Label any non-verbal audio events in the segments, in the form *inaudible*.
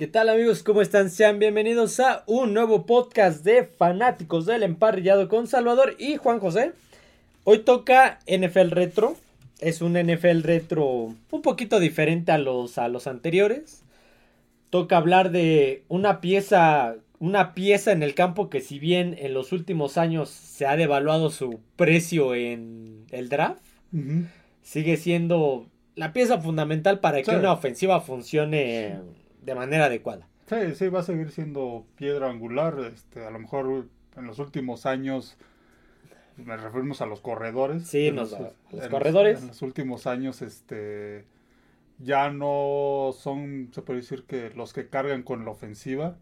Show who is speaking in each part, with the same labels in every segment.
Speaker 1: ¿Qué tal amigos? ¿Cómo están? Sean bienvenidos a un nuevo podcast de fanáticos del emparrillado con Salvador y Juan José. Hoy toca NFL Retro. Es un NFL Retro un poquito diferente a los, a los anteriores. Toca hablar de una pieza, una pieza en el campo que si bien en los últimos años se ha devaluado su precio en el draft, sigue siendo la pieza fundamental para que una ofensiva funcione de manera adecuada.
Speaker 2: Sí, sí, va a seguir siendo piedra angular. Este, a lo mejor en los últimos años me referimos a los corredores.
Speaker 1: Sí, los, corredores.
Speaker 2: en los últimos años, este, ya no son, se puede decir que los que cargan con la ofensiva,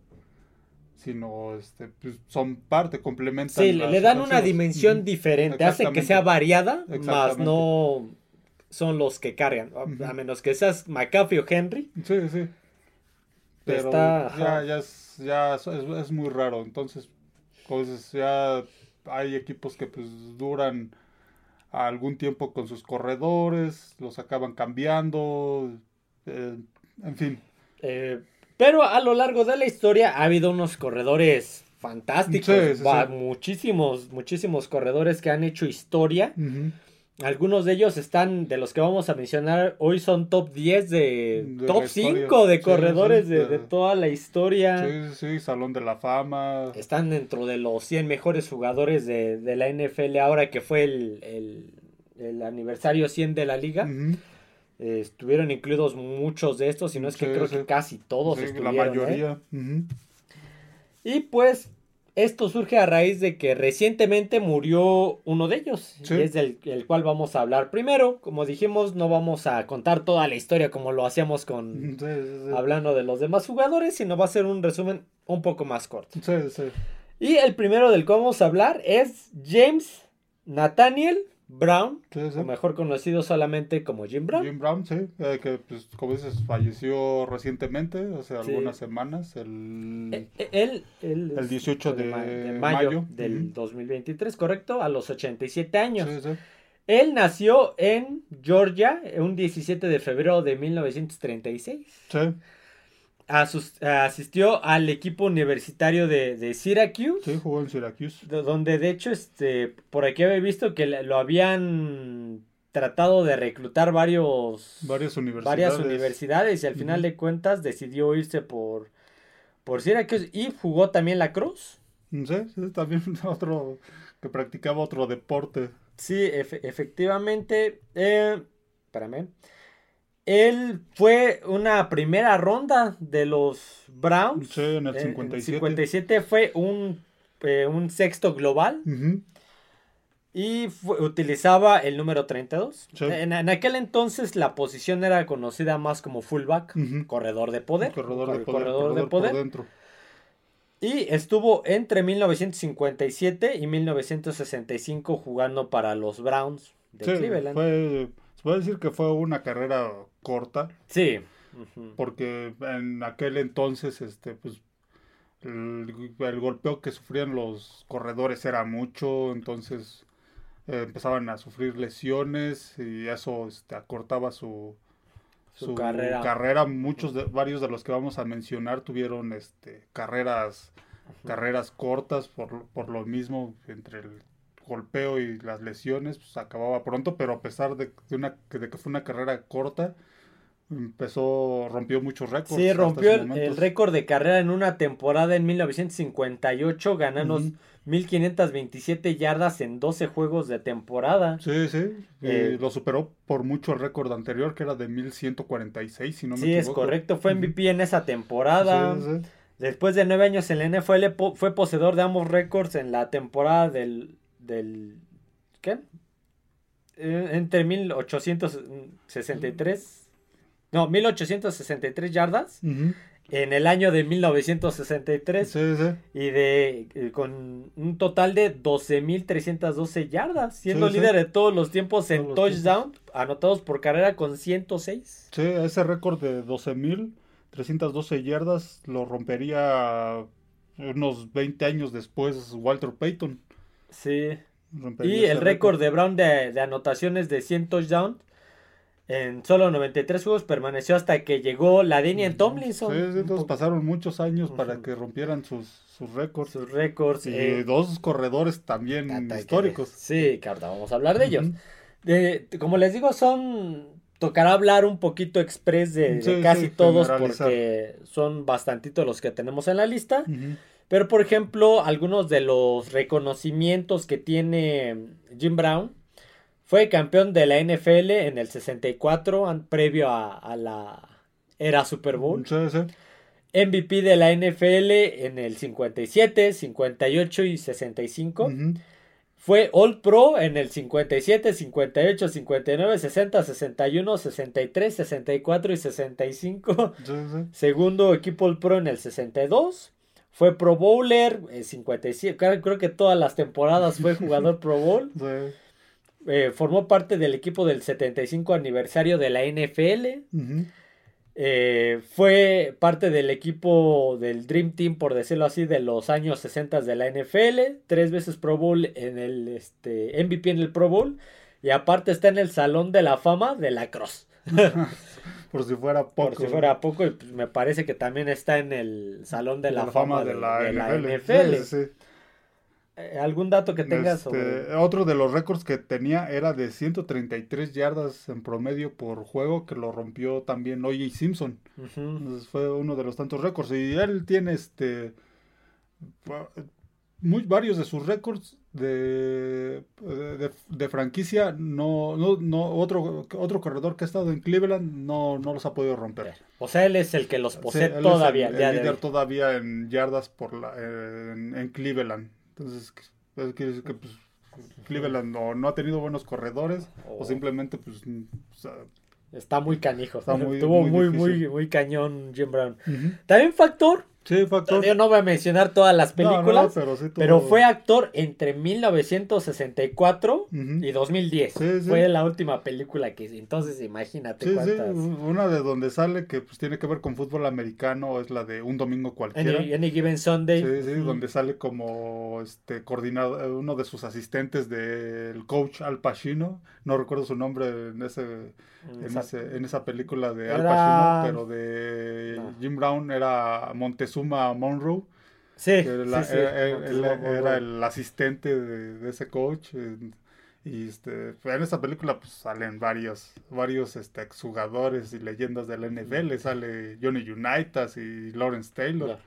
Speaker 2: sino este, pues, son parte, complementan.
Speaker 1: Sí, le dan una dimensión diferente, hace que sea variada, más no son los que cargan, a menos que seas McAfee o Henry.
Speaker 2: Sí, sí. Pero ya, ya, es, ya es, muy raro, entonces, pues ya hay equipos que pues duran algún tiempo con sus corredores, los acaban cambiando, eh, en fin.
Speaker 1: Eh, pero a lo largo de la historia ha habido unos corredores fantásticos, muchísimos, muchísimos corredores que han hecho historia. Algunos de ellos están, de los que vamos a mencionar hoy, son top 10 de, top 5 de corredores de, toda la historia.
Speaker 2: Sí, sí, Salón de la Fama.
Speaker 1: Están dentro de los 100 mejores jugadores de, la NFL ahora que fue el, aniversario 100 de la liga. Eh, estuvieron incluidos muchos de estos, y no es que creo que casi todos estuvieron. La ¿eh? mayoría. Y pues esto surge a raíz de que recientemente murió uno de ellos, y es del el cual vamos a hablar primero. Como dijimos, no vamos a contar toda la historia como lo hacíamos con *laughs* hablando de los demás jugadores, sino va a ser un resumen un poco más corto. Y el primero del que vamos a hablar es James Nathaniel Brown, o mejor conocido solamente como Jim Brown.
Speaker 2: Jim Brown, sí, eh, que pues, como dices, falleció recientemente, hace algunas semanas, el,
Speaker 1: el, el,
Speaker 2: el 18
Speaker 1: de, mayo, del 2023, correcto, a los 87 años. Él nació en Georgia un 17 de febrero de 1936. Sí asistió al equipo universitario de, de, Syracuse.
Speaker 2: Sí, jugó en Syracuse.
Speaker 1: donde de hecho, este, por aquí había visto que lo habían tratado de reclutar varios,
Speaker 2: varias universidades,
Speaker 1: varias universidades y al final de cuentas decidió irse por, por Syracuse y jugó también la Cruz.
Speaker 2: Sí, sí, también *laughs* otro que practicaba otro deporte.
Speaker 1: Sí, efectivamente. Eh, espérame. Él fue una primera ronda de los Browns.
Speaker 2: Sí, en el 57. En
Speaker 1: 57 fue un, eh, un sexto global. Y utilizaba el número 32. En, aquel entonces la posición era conocida más como fullback, corredor de poder.
Speaker 2: Corredor de poder. Corredor, de poder. dentro.
Speaker 1: Y estuvo entre 1957 y 1965 jugando para los Browns de Cleveland.
Speaker 2: Fue se puede decir que fue una carrera corta.
Speaker 1: Sí.
Speaker 2: Porque en aquel entonces, este, pues, el, golpeo que sufrían los corredores era mucho, entonces eh, empezaban a sufrir lesiones y eso este, acortaba su,
Speaker 1: su, carrera.
Speaker 2: carrera. Muchos de, varios de los que vamos a mencionar tuvieron este, carreras, carreras cortas por, por lo mismo entre el golpeo y las lesiones, pues acababa pronto, pero a pesar de, una, de que fue una carrera corta, empezó, rompió muchos récords.
Speaker 1: Sí, rompió el, récord de carrera en una temporada en 1958, ganando 1527 yardas en 12 juegos de temporada.
Speaker 2: Sí, sí, eh, lo superó por mucho el récord anterior, que era de 1146, si no me
Speaker 1: sí, equivoco. Sí, es correcto, fue MVP en esa temporada. Después de nueve años en la NFL, fue poseedor de ambos récords en la temporada del del... ¿Qué? Eh, entre 1863... No, 1863 yardas. En el año de 1963.
Speaker 2: Sí, sí.
Speaker 1: Y de eh, con un total de 12.312 yardas. Siendo líder de todos los tiempos en touchdown. Anotados por carrera con 106.
Speaker 2: Sí, ese récord de 12.312 yardas lo rompería unos 20 años después Walter Payton.
Speaker 1: Sí. y el récord de Brown de, anotaciones de 100 touchdowns En solo 93 juegos permaneció hasta que llegó la en Tomlinson.
Speaker 2: Sí, sí, entonces pasaron muchos años para que rompieran sus, sus récords.
Speaker 1: Sus récords.
Speaker 2: Y eh, dos corredores también históricos.
Speaker 1: sí, que ahorita vamos a hablar de ellos. como les digo, son tocará hablar un poquito express de, casi todos porque son bastantitos los que tenemos en la lista. Pero por ejemplo, algunos de los reconocimientos que tiene Jim Brown fue campeón de la NFL en el 64, previo a, la era Super Bowl. MVP de la NFL en el 57, 58 y 65. Fue All Pro en el 57, 58, 59, 60, 61, 63, 64 y 65. Segundo equipo All Pro en el 62. Fue Pro Bowler en 57. Creo que todas las temporadas fue *laughs* jugador Pro Bowl. Eh, formó parte del equipo del 75 aniversario de la NFL. Eh, fue parte del equipo del Dream Team, por decirlo así, de los años 60 de la NFL. Tres veces Pro Bowl en el este, MVP en el Pro Bowl. Y aparte está en el Salón de la Fama de la Cross. *laughs*
Speaker 2: por si fuera poco.
Speaker 1: Por si fuera poco, y pues, me parece que también está en el Salón de la, Fama, de, la, NFL. Eh, ¿Algún dato que tengas
Speaker 2: este, Otro de los récords que tenía era de 133 yardas en promedio por juego, que lo rompió también O.J. Simpson. fue uno de los tantos récords. Y él tiene este muy, varios de sus récords de, de, franquicia. No, no, no, otro, otro corredor que ha estado en Cleveland no, no los ha podido romper.
Speaker 1: O sea, él es el que los posee todavía.
Speaker 2: el, líder todavía en yardas por la, en Cleveland. Entonces, quiere decir que pues, Cleveland no, ha tenido buenos corredores o, simplemente pues...
Speaker 1: Está muy canijo. Está muy, Estuvo muy, muy, muy, cañón Jim Brown. También factor
Speaker 2: Sí, fue actor.
Speaker 1: Yo no voy a mencionar todas las películas, pero, fue actor entre 1964 y 2010. Fue la última película que entonces imagínate cuántas.
Speaker 2: Una de donde sale que pues tiene que ver con fútbol americano es la de Un domingo cualquiera.
Speaker 1: Any, Given Sunday.
Speaker 2: Sí, sí, donde sale como este coordinador uno de sus asistentes del coach Al Pacino, no recuerdo su nombre en ese en, esa película de Al Pacino, pero de Jim Brown era Montezuma Monroe. Sí, era, el asistente de, ese coach. Y este, en esa película pues, salen varios, varios este, exjugadores y leyendas del NFL. Sale Johnny Unitas y Lawrence Taylor.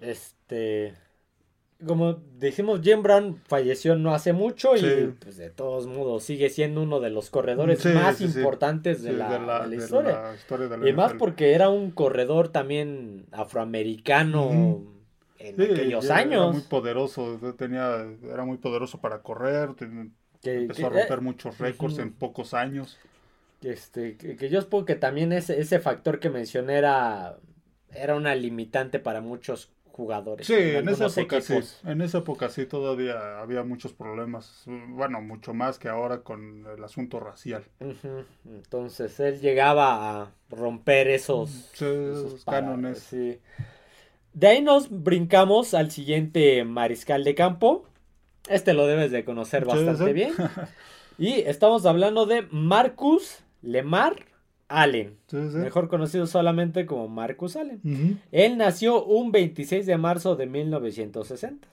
Speaker 1: Este como decimos, Jim Brown falleció no hace mucho y pues, de todos modos sigue siendo uno de los corredores más importantes de la, historia. y más porque era un corredor también afroamericano en aquellos años.
Speaker 2: Era muy poderoso, tenía, era muy poderoso para correr, empezó a romper eh, muchos récords en pocos años.
Speaker 1: Este, que, yo supongo que también ese, ese factor que mencioné era, era una limitante para muchos jugadores.
Speaker 2: Sí, en, esa época sí. En esa época sí todavía había muchos problemas. Bueno, mucho más que ahora con el asunto racial.
Speaker 1: Entonces él llegaba a romper esos,
Speaker 2: cánones.
Speaker 1: De ahí nos brincamos al siguiente mariscal de campo. Este lo debes de conocer bastante bien. *laughs* y estamos hablando de Marcus Lemar Allen, mejor conocido solamente como Marcus Allen. Él nació un 26 de marzo de 1960.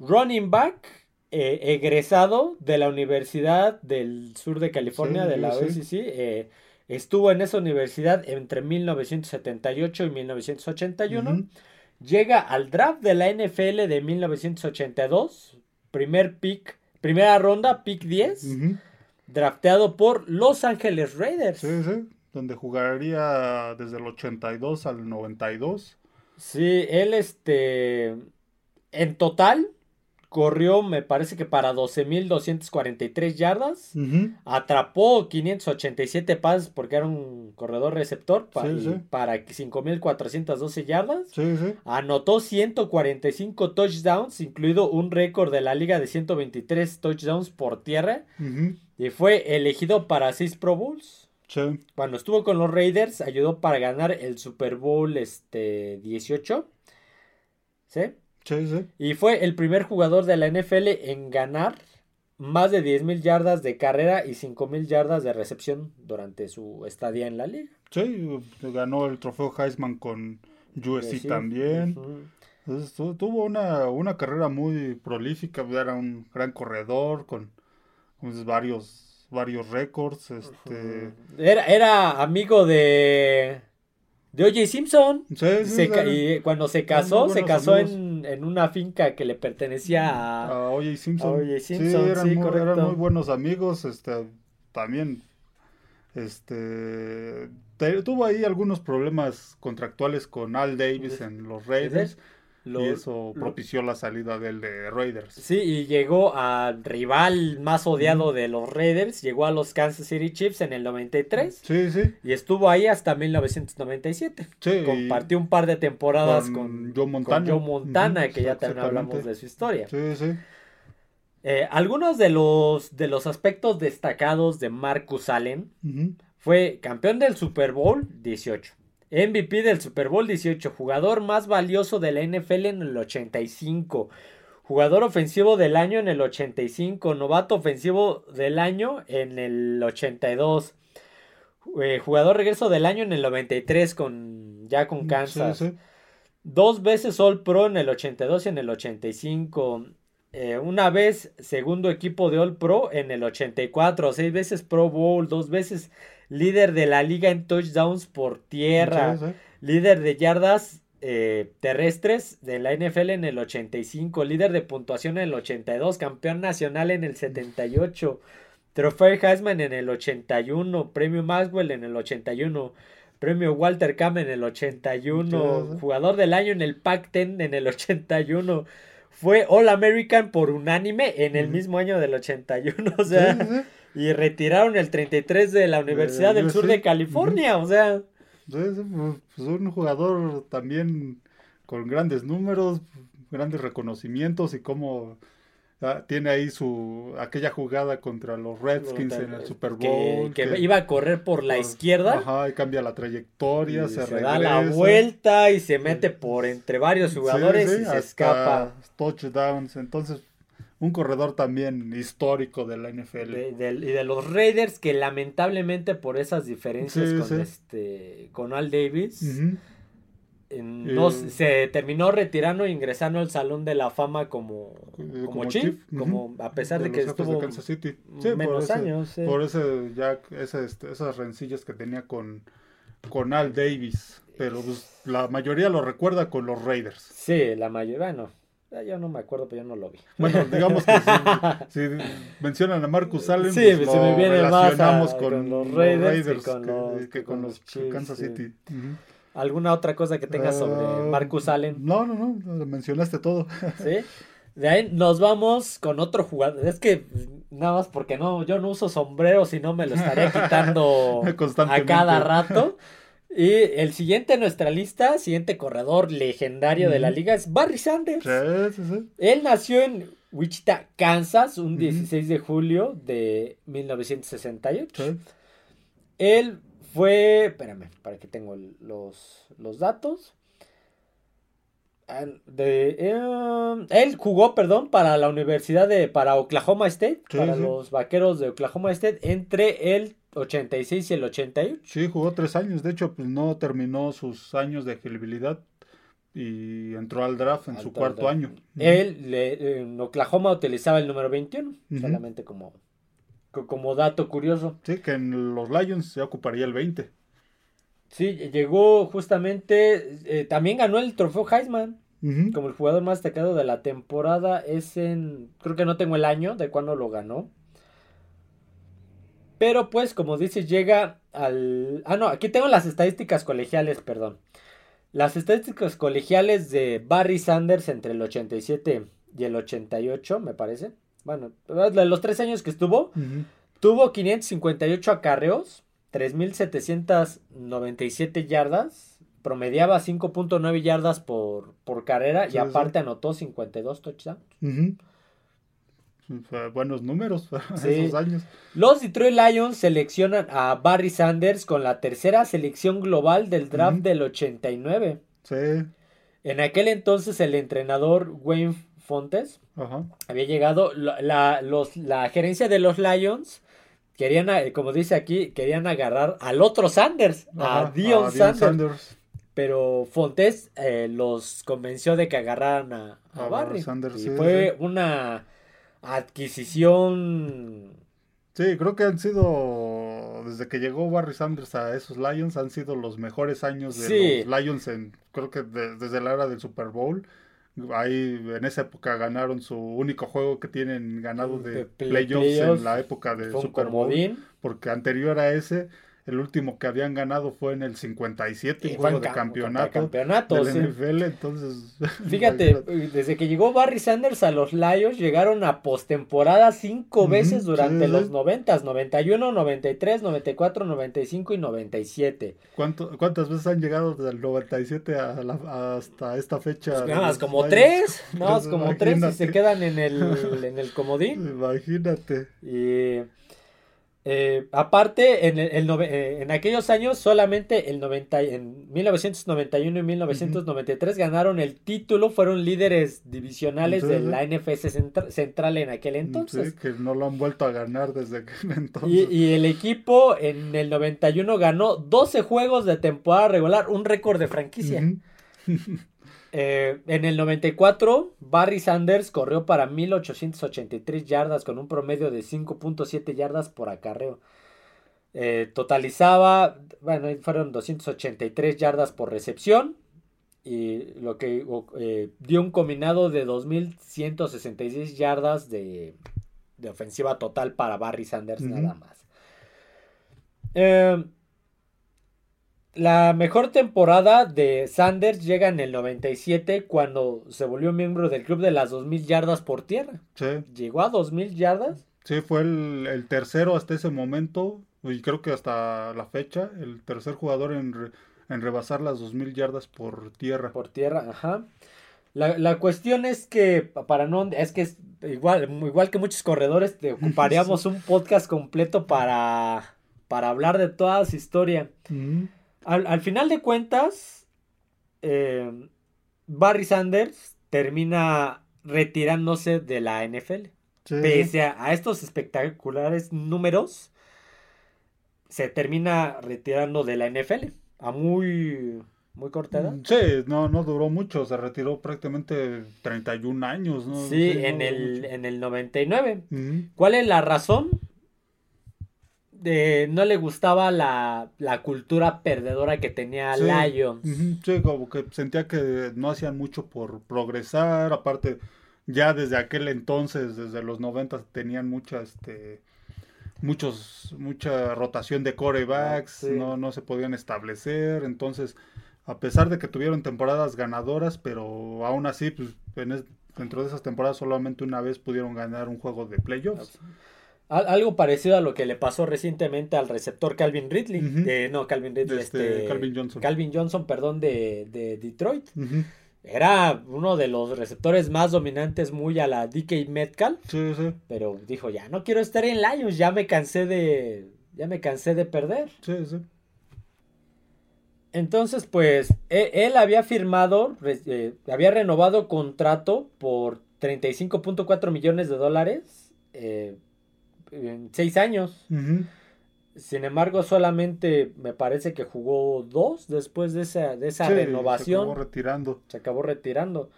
Speaker 1: Running back, eh, egresado de la Universidad del Sur de California, de la OSC. Eh, estuvo en esa universidad entre 1978 y 1981. Llega al draft de la NFL de 1982. Primer pick, primera ronda, pick 10 drafteado por Los Ángeles Raiders.
Speaker 2: Sí, sí, donde jugaría desde el 82 al 92.
Speaker 1: Sí, él este en total corrió, me parece que para 12.243 yardas, atrapó 587 pases porque era un corredor receptor para, para 5.412 yardas, anotó 145 touchdowns, incluido un récord de la liga de 123 touchdowns por tierra, y fue elegido para 6 Pro Bowls. Cuando estuvo con los Raiders, ayudó para ganar el Super Bowl este, 18. ¿Sí?
Speaker 2: Sí, sí.
Speaker 1: Y fue el primer jugador de la NFL en ganar más de 10.000 yardas de carrera y 5.000 yardas de recepción durante su estadía en la liga.
Speaker 2: Sí, ganó el trofeo Heisman con USC también. tuvo una, una, carrera muy prolífica, era un gran corredor con, varios, varios récords. Este...
Speaker 1: Era, era amigo de de O.J. Simpson. y cuando se casó, se casó en, en, una finca que le pertenecía a,
Speaker 2: a O.J. Simpson. Sí, eran, muy, eran, muy, buenos amigos. Este, también este tuvo ahí algunos problemas contractuales con Al Davis en los Raiders y eso propició la salida del de Raiders.
Speaker 1: Sí, y llegó al rival más odiado de los Raiders, llegó a los Kansas City Chiefs en el 93.
Speaker 2: Sí, sí.
Speaker 1: Y estuvo ahí hasta 1997. Sí. Compartió un par de temporadas con, Joe Montana, Montana que ya también hablamos de su historia.
Speaker 2: Sí, sí.
Speaker 1: Eh, algunos de los, de los aspectos destacados de Marcus Allen fue campeón del Super Bowl 18 MVP del Super Bowl 18, jugador más valioso de la NFL en el 85, jugador ofensivo del año en el 85, novato ofensivo del año en el 82, eh, jugador regreso del año en el 93 con ya con Kansas. Dos veces All Pro en el 82 y en el 85. Eh, una vez segundo equipo de All Pro en el 84. Seis veces Pro Bowl. Dos veces líder de la liga en touchdowns por tierra, líder de yardas eh, terrestres de la NFL en el 85, líder de puntuación en el 82, campeón nacional en el 78, trofeo Heisman en el 81, premio Maxwell en el 81. Premio Walter Cam en el 81, jugador del año en el Pac-10 en el 81, fue All American por unánime en el mismo año del 81, o sea, y retiraron el 33 de la Universidad del Sur de California, o sea.
Speaker 2: Es pues, un jugador también con grandes números, grandes reconocimientos y cómo ah, tiene ahí su aquella jugada contra los Redskins en el Super Bowl
Speaker 1: que, iba a correr por la izquierda.
Speaker 2: Ajá y cambia la trayectoria
Speaker 1: se, da la vuelta y se mete por entre varios jugadores y se escapa.
Speaker 2: touchdowns. Entonces un corredor también histórico de la NFL.
Speaker 1: y de los Raiders que lamentablemente por esas diferencias con este con Al Davis no, se terminó retirando e ingresando al Salón de la Fama como, eh, como, chief, como a pesar de, que estuvo menos años.
Speaker 2: Por ese, ya ese, este, esas rencillas que tenía con, con Al Davis. Pero pues, la mayoría lo recuerda con los Raiders.
Speaker 1: Sí, la mayoría, no. Yo no me acuerdo, pero yo no lo vi.
Speaker 2: Bueno, *laughs* digamos que si, mencionan a Marcus Allen, sí, pues se me viene más con, los Raiders, que, con los, Kansas City.
Speaker 1: ¿Alguna otra cosa que tengas sobre ah, Marcus Allen?
Speaker 2: No, no, no, mencionaste todo. *laughs*
Speaker 1: Sí. De ahí nos vamos con otro jugador. Es que nada más porque no, yo no uso sombrero, si no me lo estaría *laughs* quitando a cada rato. Y el siguiente en nuestra lista, siguiente corredor legendario de la liga es Barry Sanders.
Speaker 2: Sí, sí, sí.
Speaker 1: Él nació en Wichita, Kansas, un 16 de julio de 1968. Él fue, espérame, para que tengo los, los datos. De, eh, él jugó, perdón, para la Universidad de, para Oklahoma State, para los vaqueros de Oklahoma State, entre el 86 y el 88.
Speaker 2: Sí, jugó tres años. De hecho, pues no terminó sus años de elegibilidad y entró al draft en su cuarto año.
Speaker 1: Él en Oklahoma utilizaba el número 21, solamente como, como dato curioso.
Speaker 2: Sí, que en los Lions ya ocuparía el 20.
Speaker 1: Sí, llegó justamente, eh, también ganó el trofeo Heisman. Como el jugador más destacado de la temporada es en, creo que no tengo el año de cuando lo ganó, pero pues, como dices, llega al... Ah, no, aquí tengo las estadísticas colegiales, perdón. Las estadísticas colegiales de Barry Sanders entre el 87 y el 88, me parece. Bueno, de los tres años que estuvo, tuvo 558 acarreos, 3.797 yardas, promediaba 5.9 yardas por, por carrera y aparte anotó 52 touchdowns *laughs*
Speaker 2: buenos números *laughs* esos años.
Speaker 1: Los Detroit Lions seleccionan a Barry Sanders con la tercera selección global del draft del 89.
Speaker 2: Sí.
Speaker 1: En aquel entonces el entrenador Wayne Fontes, había llegado, la, los, la gerencia de los Lions querían, como dice aquí, querían agarrar al otro Sanders, a Dion, Sanders, Pero Fontes eh, los convenció de que agarraran a, Barry. y fue una adquisición
Speaker 2: Sí, creo que han sido, desde que llegó Barry Sanders a esos Lions, han sido los mejores años de los Lions, en, creo que desde la era del Super Bowl. Ahí en esa época ganaron su único juego que tienen ganado de, playoffs, en la época de Super Bowl. Porque anterior a ese el último que habían ganado fue en el 57, un juego de campeonato, campeonato del NFL, entonces... *laughs*
Speaker 1: Fíjate, desde que llegó Barry Sanders a los Lions, llegaron a postemporada cinco veces durante los 90, 91, 93, 94, 95 y 97.
Speaker 2: ¿Cuánto, ¿Cuántas veces han llegado desde el 97 a hasta esta fecha?
Speaker 1: Pues nada más como tres, *laughs* nada más como tres y se quedan en el, *laughs* en el comodín.
Speaker 2: Imagínate.
Speaker 1: Y... Eh, aparte, en, el, eh, en aquellos años, solamente el 90, en 1991 y 1993 ganaron el título, fueron líderes divisionales de la NFS Central en aquel entonces.
Speaker 2: Sí, que no lo han vuelto a ganar desde aquel entonces.
Speaker 1: Y, y, el equipo en el 91 ganó 12 juegos de temporada regular, un récord de franquicia. *laughs* Eh, en el 94, Barry Sanders corrió para 1883 yardas con un promedio de 5.7 yardas por acarreo. Eh, totalizaba, bueno, fueron 283 yardas por recepción y lo que eh, dio un combinado de 2.166 yardas de, ofensiva total para Barry Sanders nada más. La mejor temporada de Sanders llega en el 97 cuando se volvió miembro del club de las 2.000 yardas por tierra. Sí. ¿Llegó a 2.000 yardas?
Speaker 2: Sí, fue el, tercero hasta ese momento y creo que hasta la fecha, el tercer jugador en, rebasar las 2.000 yardas por tierra.
Speaker 1: Por tierra, ajá. La, cuestión es que, para no, es que es igual, igual que muchos corredores, te *laughs* ocuparíamos un podcast completo para, para hablar de toda su historia. Al, final de cuentas, eh, Barry Sanders termina retirándose de la NFL. Pese a, estos espectaculares números, se termina retirando de la NFL a muy, muy corta edad.
Speaker 2: Sí, no, no duró mucho, se retiró prácticamente 31 años. ¿no?
Speaker 1: Sí, en, el, en el 99. ¿Cuál es la razón? No le gustaba la, cultura perdedora que tenía Lions.
Speaker 2: sí, como que sentía que no hacían mucho por progresar, aparte ya desde aquel entonces, desde los 90 tenían mucha este muchos mucha rotación de corebacks, no, no se podían establecer, entonces a pesar de que tuvieron temporadas ganadoras, pero aún así pues dentro de esas temporadas solamente una vez pudieron ganar un juego de playoffs.
Speaker 1: Algo parecido a lo que le pasó recientemente al receptor Calvin Ridley, no Calvin Ridley, este, este, Calvin Johnson. Calvin Johnson, perdón, de, de Detroit. Era uno de los receptores más dominantes, muy a la DK Metcalf. Sí, sí. Pero dijo, ya no quiero estar en Lions, ya me cansé de, ya me cansé de perder. Sí, sí. Entonces, pues, e, él, había firmado, eh, había renovado contrato por 35.4 millones de dólares. Eh, en seis años. Sin embargo, solamente me parece que jugó dos después de esa, de esa renovación. Se acabó
Speaker 2: retirando.
Speaker 1: Se acabó retirando.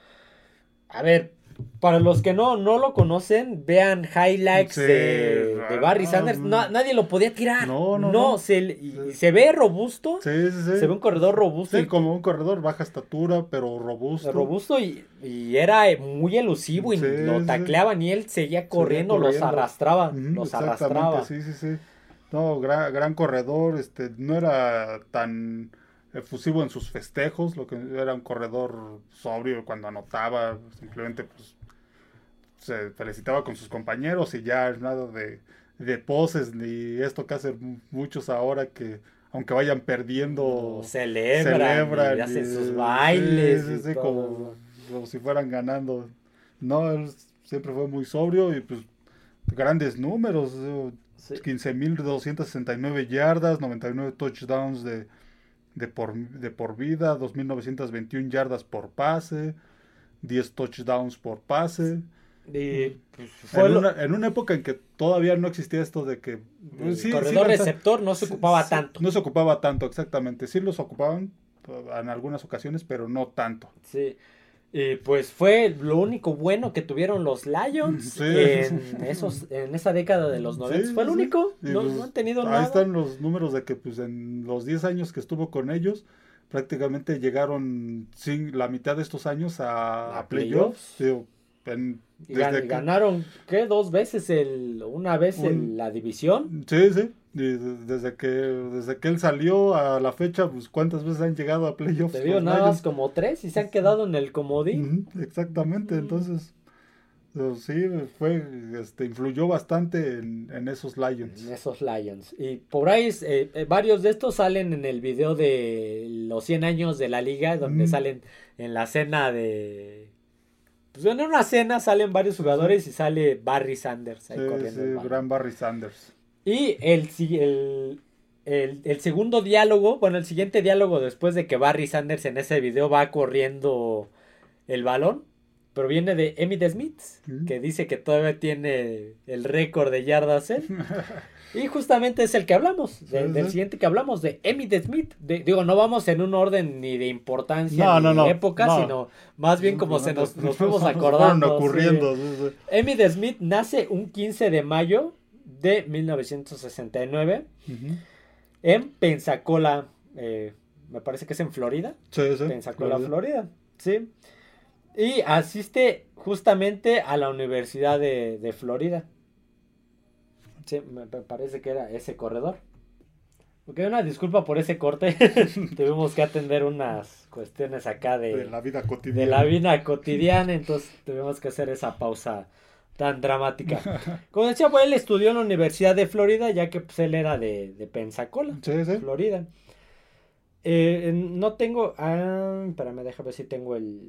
Speaker 1: A ver, para los que no, no lo conocen, vean highlights de, Barry Sanders. nadie lo podía tirar. No, no. No, Se, se, ve robusto. Sí, sí, sí. Se ve un corredor robusto.
Speaker 2: Sí, como un corredor baja estatura, pero robusto.
Speaker 1: Robusto y, era muy elusivo y lo tacleaban y él seguía corriendo, los arrastraba. los arrastraba.
Speaker 2: Sí, sí, sí. No, gran, gran corredor. Este, no era tan efusivo en sus festejos, lo que era un corredor sobrio cuando anotaba, simplemente pues se felicitaba con sus compañeros y ya nada de, de poses ni esto que hacen muchos ahora que aunque vayan perdiendo
Speaker 1: celebran, y hacen sus bailes
Speaker 2: como, si fueran ganando. No él siempre fue muy sobrio y pues grandes números 15.269 yardas 99 touchdowns de de por, de por vida, 2.921 yardas por pase, 10 touchdowns por pase. Y, pues, en, una, en, una, época en que todavía no existía esto de que...
Speaker 1: Pues, corredor receptor no se ocupaba tanto.
Speaker 2: No se ocupaba tanto, exactamente. Sí los ocupaban en algunas ocasiones, pero no tanto.
Speaker 1: Sí. Y pues fue lo único bueno que tuvieron los Lions en, esos, en esa década de los 90. fue el único. No, pues, han tenido
Speaker 2: nada. Ahí están los números de que pues en los 10 años que estuvo con ellos, prácticamente llegaron sin la mitad de estos años a, playoffs.
Speaker 1: ganaron, ¿qué? Dos veces, el, una vez en la división.
Speaker 2: Sí, sí. Desde que desde que él salió a la fecha, pues cuántas veces han llegado a playoffs.
Speaker 1: Te digo, nada más como tres y se han quedado en el comodín.
Speaker 2: exactamente, entonces sí, fue, este, influyó bastante en, esos Lions.
Speaker 1: En esos Lions. Y por ahí eh, eh, varios de estos salen en el video de los 100 años de la liga, donde salen en la cena de... Pues en una cena salen varios jugadores y sale Barry Sanders ahí
Speaker 2: corriendo. Sí, gran Barry Sanders.
Speaker 1: Y el, el, el, segundo diálogo, bueno, el siguiente diálogo después de que Barry Sanders en ese video va corriendo el balón proviene de Emmitt Smith, mm. que dice que todavía tiene el récord de yardas él. y justamente es el que hablamos, del siguiente que hablamos, de Emmitt Smith. digo, no vamos en un orden ni de importancia ni de época, sino más bien como se nos, nos *laughs* fuimos acordando. ocurriendo. Emmitt Smith nace un 15 de mayo de 1969 en Pensacola, eh, me parece que es en Florida. Sí, sí. Pensacola, Florida. Sí. Y asiste justamente a la Universidad de, Florida. Sí, me parece que era ese corredor. Ok, una disculpa por ese corte. *laughs* Tuvimos que atender unas cuestiones acá de,
Speaker 2: de, la vida cotidiana.
Speaker 1: De la vida cotidiana, entonces tuvimos que hacer esa pausa tan dramática. *laughs* Como decía, pues él estudió en la Universidad de Florida, ya que pues, él era de, de Pensacola, Florida. Eh, no tengo. Ah, espérame, déjame ver si tengo el,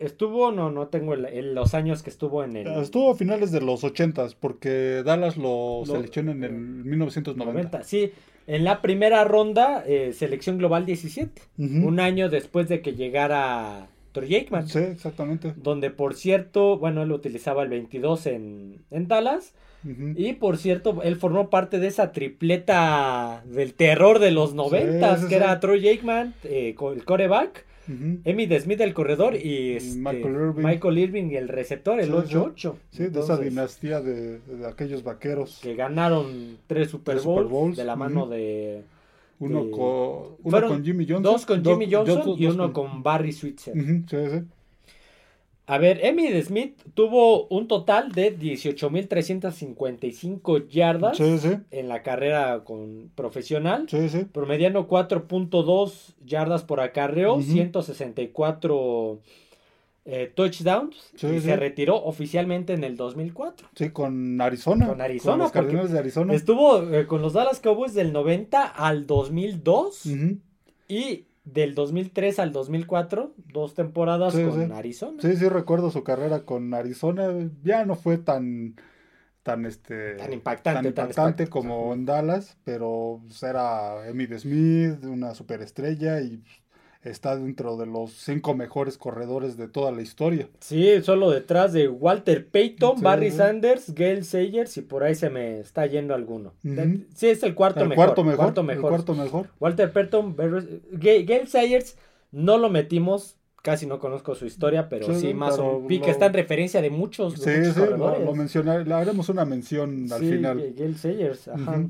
Speaker 1: Estuvo, no, no tengo los años que estuvo en el...
Speaker 2: Estuvo a finales de los 80 porque Dallas lo, seleccionó en el 1990.
Speaker 1: sí, en la primera ronda, eh, selección global 17, un año después de que llegara Troy Aikman.
Speaker 2: Sí, exactamente.
Speaker 1: Donde, por cierto, bueno, él utilizaba el 22 en, en Dallas. Y por cierto, él formó parte de esa tripleta del terror de los 90, que era Troy Aikman, eh, el coreback, Emmy Smith el corredor y este, Michael, Irving. el receptor, el 8-8.
Speaker 2: Sí, de esa dinastía de, aquellos vaqueros.
Speaker 1: Que ganaron tres Super, Bowls, de la mano de...
Speaker 2: Uno, con, Jimmy Johnson.
Speaker 1: Dos con Jimmy Johnson y uno con, Barry Switzer. sí, sí. A ver, Emmitt Smith tuvo un total de 18.355 yardas en la carrera con profesional, promediando 4.2 yardas por acarreo, 164 eh, touchdowns y se retiró oficialmente en el 2004.
Speaker 2: Sí, con Arizona.
Speaker 1: Con Arizona.
Speaker 2: Con los de Arizona.
Speaker 1: Estuvo eh, con los Dallas Cowboys del 90 al 2002 y del 2003 al 2004, dos temporadas con Arizona.
Speaker 2: Sí, sí, recuerdo su carrera con Arizona. Ya no fue tan tan este
Speaker 1: tan impactante,
Speaker 2: tan impactante como en Dallas, pero pues, era Emmitt Smith, una superestrella y está dentro de los cinco mejores corredores de toda la historia.
Speaker 1: Sí, solo detrás de Walter Payton, Barry Sanders, Gail Sayers y por ahí se me está yendo alguno. Sí, es el cuarto, mejor,
Speaker 2: cuarto mejor. Cuarto mejor. cuarto mejor.
Speaker 1: Walter Payton, Gail Sayers no lo metimos. Casi no conozco su historia, pero sí, más o vi que está en referencia de muchos, sí, sí,
Speaker 2: Lo, mencionar, le haremos una mención al final.
Speaker 1: Gail Sayers, ajá.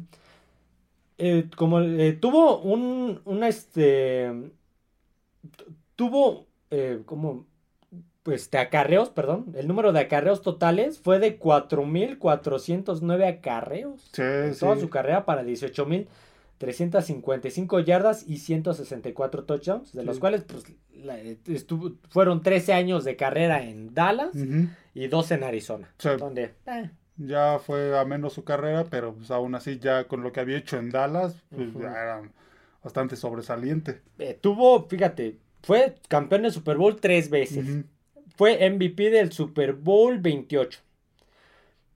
Speaker 1: Eh, como eh, tuvo un, una este tuvo eh, como pues de acarreos, perdón, el número de acarreos totales fue de 4.409 acarreos. Sí, toda su carrera para 18.355 yardas y 164 touchdowns, de los cuales pues, estuvo, fueron 13 años de carrera en Dallas y 2 en Arizona. Donde,
Speaker 2: eh. Ya fue a menos su carrera, pero pues aún así ya con lo que había hecho en Dallas, pues ya bastante sobresaliente.
Speaker 1: Eh, tuvo, fíjate, fue campeón del Super Bowl tres veces. Fue MVP del Super Bowl 28.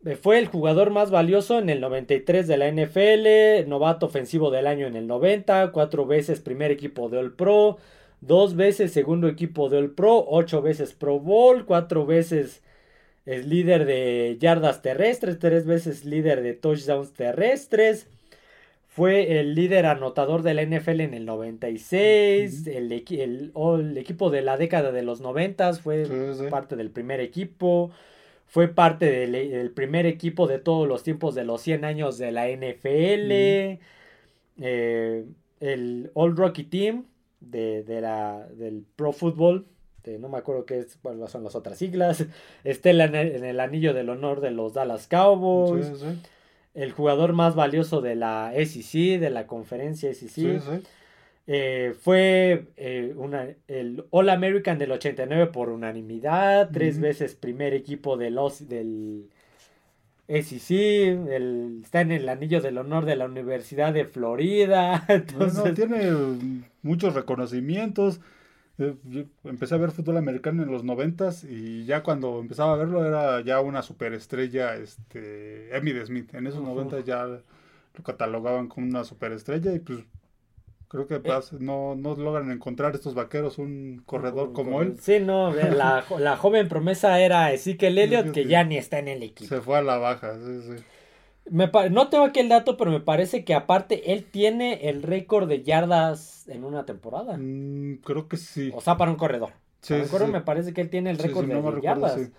Speaker 1: Eh, fue el jugador más valioso en el 93 de la NFL, novato ofensivo del año en el 90, cuatro veces primer equipo de All Pro, dos veces segundo equipo del Pro, ocho veces Pro Bowl, cuatro veces es líder de yardas terrestres, tres veces líder de touchdowns terrestres. Fue el líder anotador de la NFL en el 96. el, el, equipo de la década de los 90 fue parte del primer equipo. Fue parte del, primer equipo de todos los tiempos de los 100 años de la NFL. Eh, el All Rocky Team de, la, del Pro Football no me acuerdo qué es, son las otras siglas, *laughs* esté en el, anillo del honor de los Dallas Cowboys, el jugador más valioso de la SEC, de la conferencia SEC. Eh, fue eh, el All American del 89 por unanimidad, tres veces primer equipo de los, del SEC, el, está en el anillo del honor de la Universidad de Florida. *laughs*
Speaker 2: Entonces... tiene muchos reconocimientos. Eh, empecé a ver fútbol americano en los noventas y ya cuando empezaba a verlo era ya una superestrella, este, Emmitt Smith. En esos noventas ya lo catalogaban como una superestrella y pues creo que eh. no, no logran encontrar estos vaqueros un corredor como él.
Speaker 1: Sí, no, la, la joven promesa era Ezekiel Elliott *laughs* que ya ni está en el equipo.
Speaker 2: Se fue a la baja, sí, sí
Speaker 1: no tengo aquí el dato, pero me parece que aparte él tiene el récord de yardas en una temporada.
Speaker 2: Mm, creo que sí.
Speaker 1: O sea, para un corredor. Sí, me parece que él tiene el récord de yardas.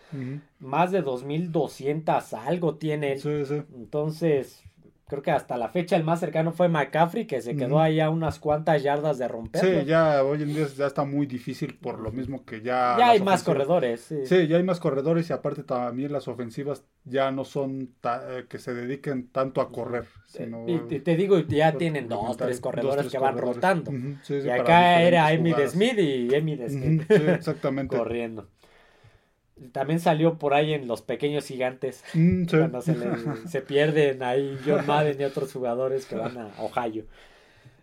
Speaker 1: Más de 2200 algo tiene él. Entonces, creo que hasta la fecha el más cercano fue McCaffrey, que se quedó ahí a unas cuantas yardas de romper.
Speaker 2: Sí, ya hoy en día ya está muy difícil por lo mismo que ya...
Speaker 1: Ya hay más corredores.
Speaker 2: Sí. ya hay más corredores y aparte también las ofensivas ya no son eh, que se dediquen tanto a correr. Sino,
Speaker 1: y, te digo, ya tienen dos, tres corredores que van rotando. y acá era Emmy Smith y Emmy Smith.
Speaker 2: exactamente. *laughs*
Speaker 1: corriendo. También salió por ahí en Los Pequeños Gigantes. Mm, *laughs* cuando se, pierden ahí John Madden y otros jugadores que van a Ohio.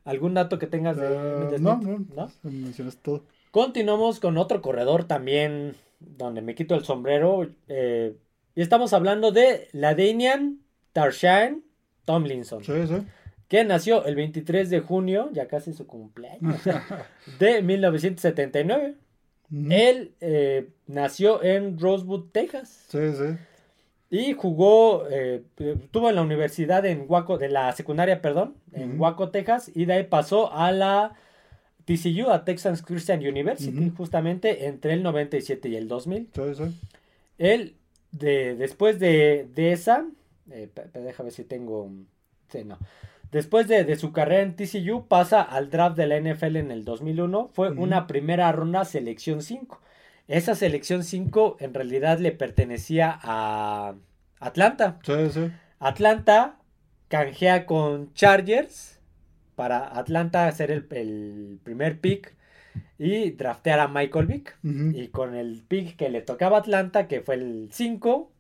Speaker 1: ¿Algún dato que tengas de,
Speaker 2: uh, no, no, no, mencionas todo.
Speaker 1: Continuamos con otro corredor también donde me quito el sombrero. Eh, y estamos hablando de Ladanian Tarshan Tomlinson.
Speaker 2: Sí, sí.
Speaker 1: Que nació el 23 de junio, ya casi su cumpleaños, *laughs* de 1979. Él eh, nació en Rosewood, Texas.
Speaker 2: Sí, sí.
Speaker 1: Y jugó, eh, estuvo en la universidad en Waco, de la secundaria, perdón, en Waco, Texas, y de ahí pasó a la TCU, a Texas Christian University, justamente entre el 97 y el 2000.
Speaker 2: Sí, sí.
Speaker 1: Él, de, después de, de esa, eh, déjame ver si tengo, sí, no. Después de, su carrera en TCU, pasa al draft de la NFL en el 2001. Fue una primera ronda selección 5. Esa selección 5 en realidad le pertenecía a Atlanta.
Speaker 2: Sí, sí.
Speaker 1: Atlanta canjea con Chargers para Atlanta hacer el, primer pick y draftear a Michael Vick. Y con el pick que le tocaba a Atlanta, que fue el 5,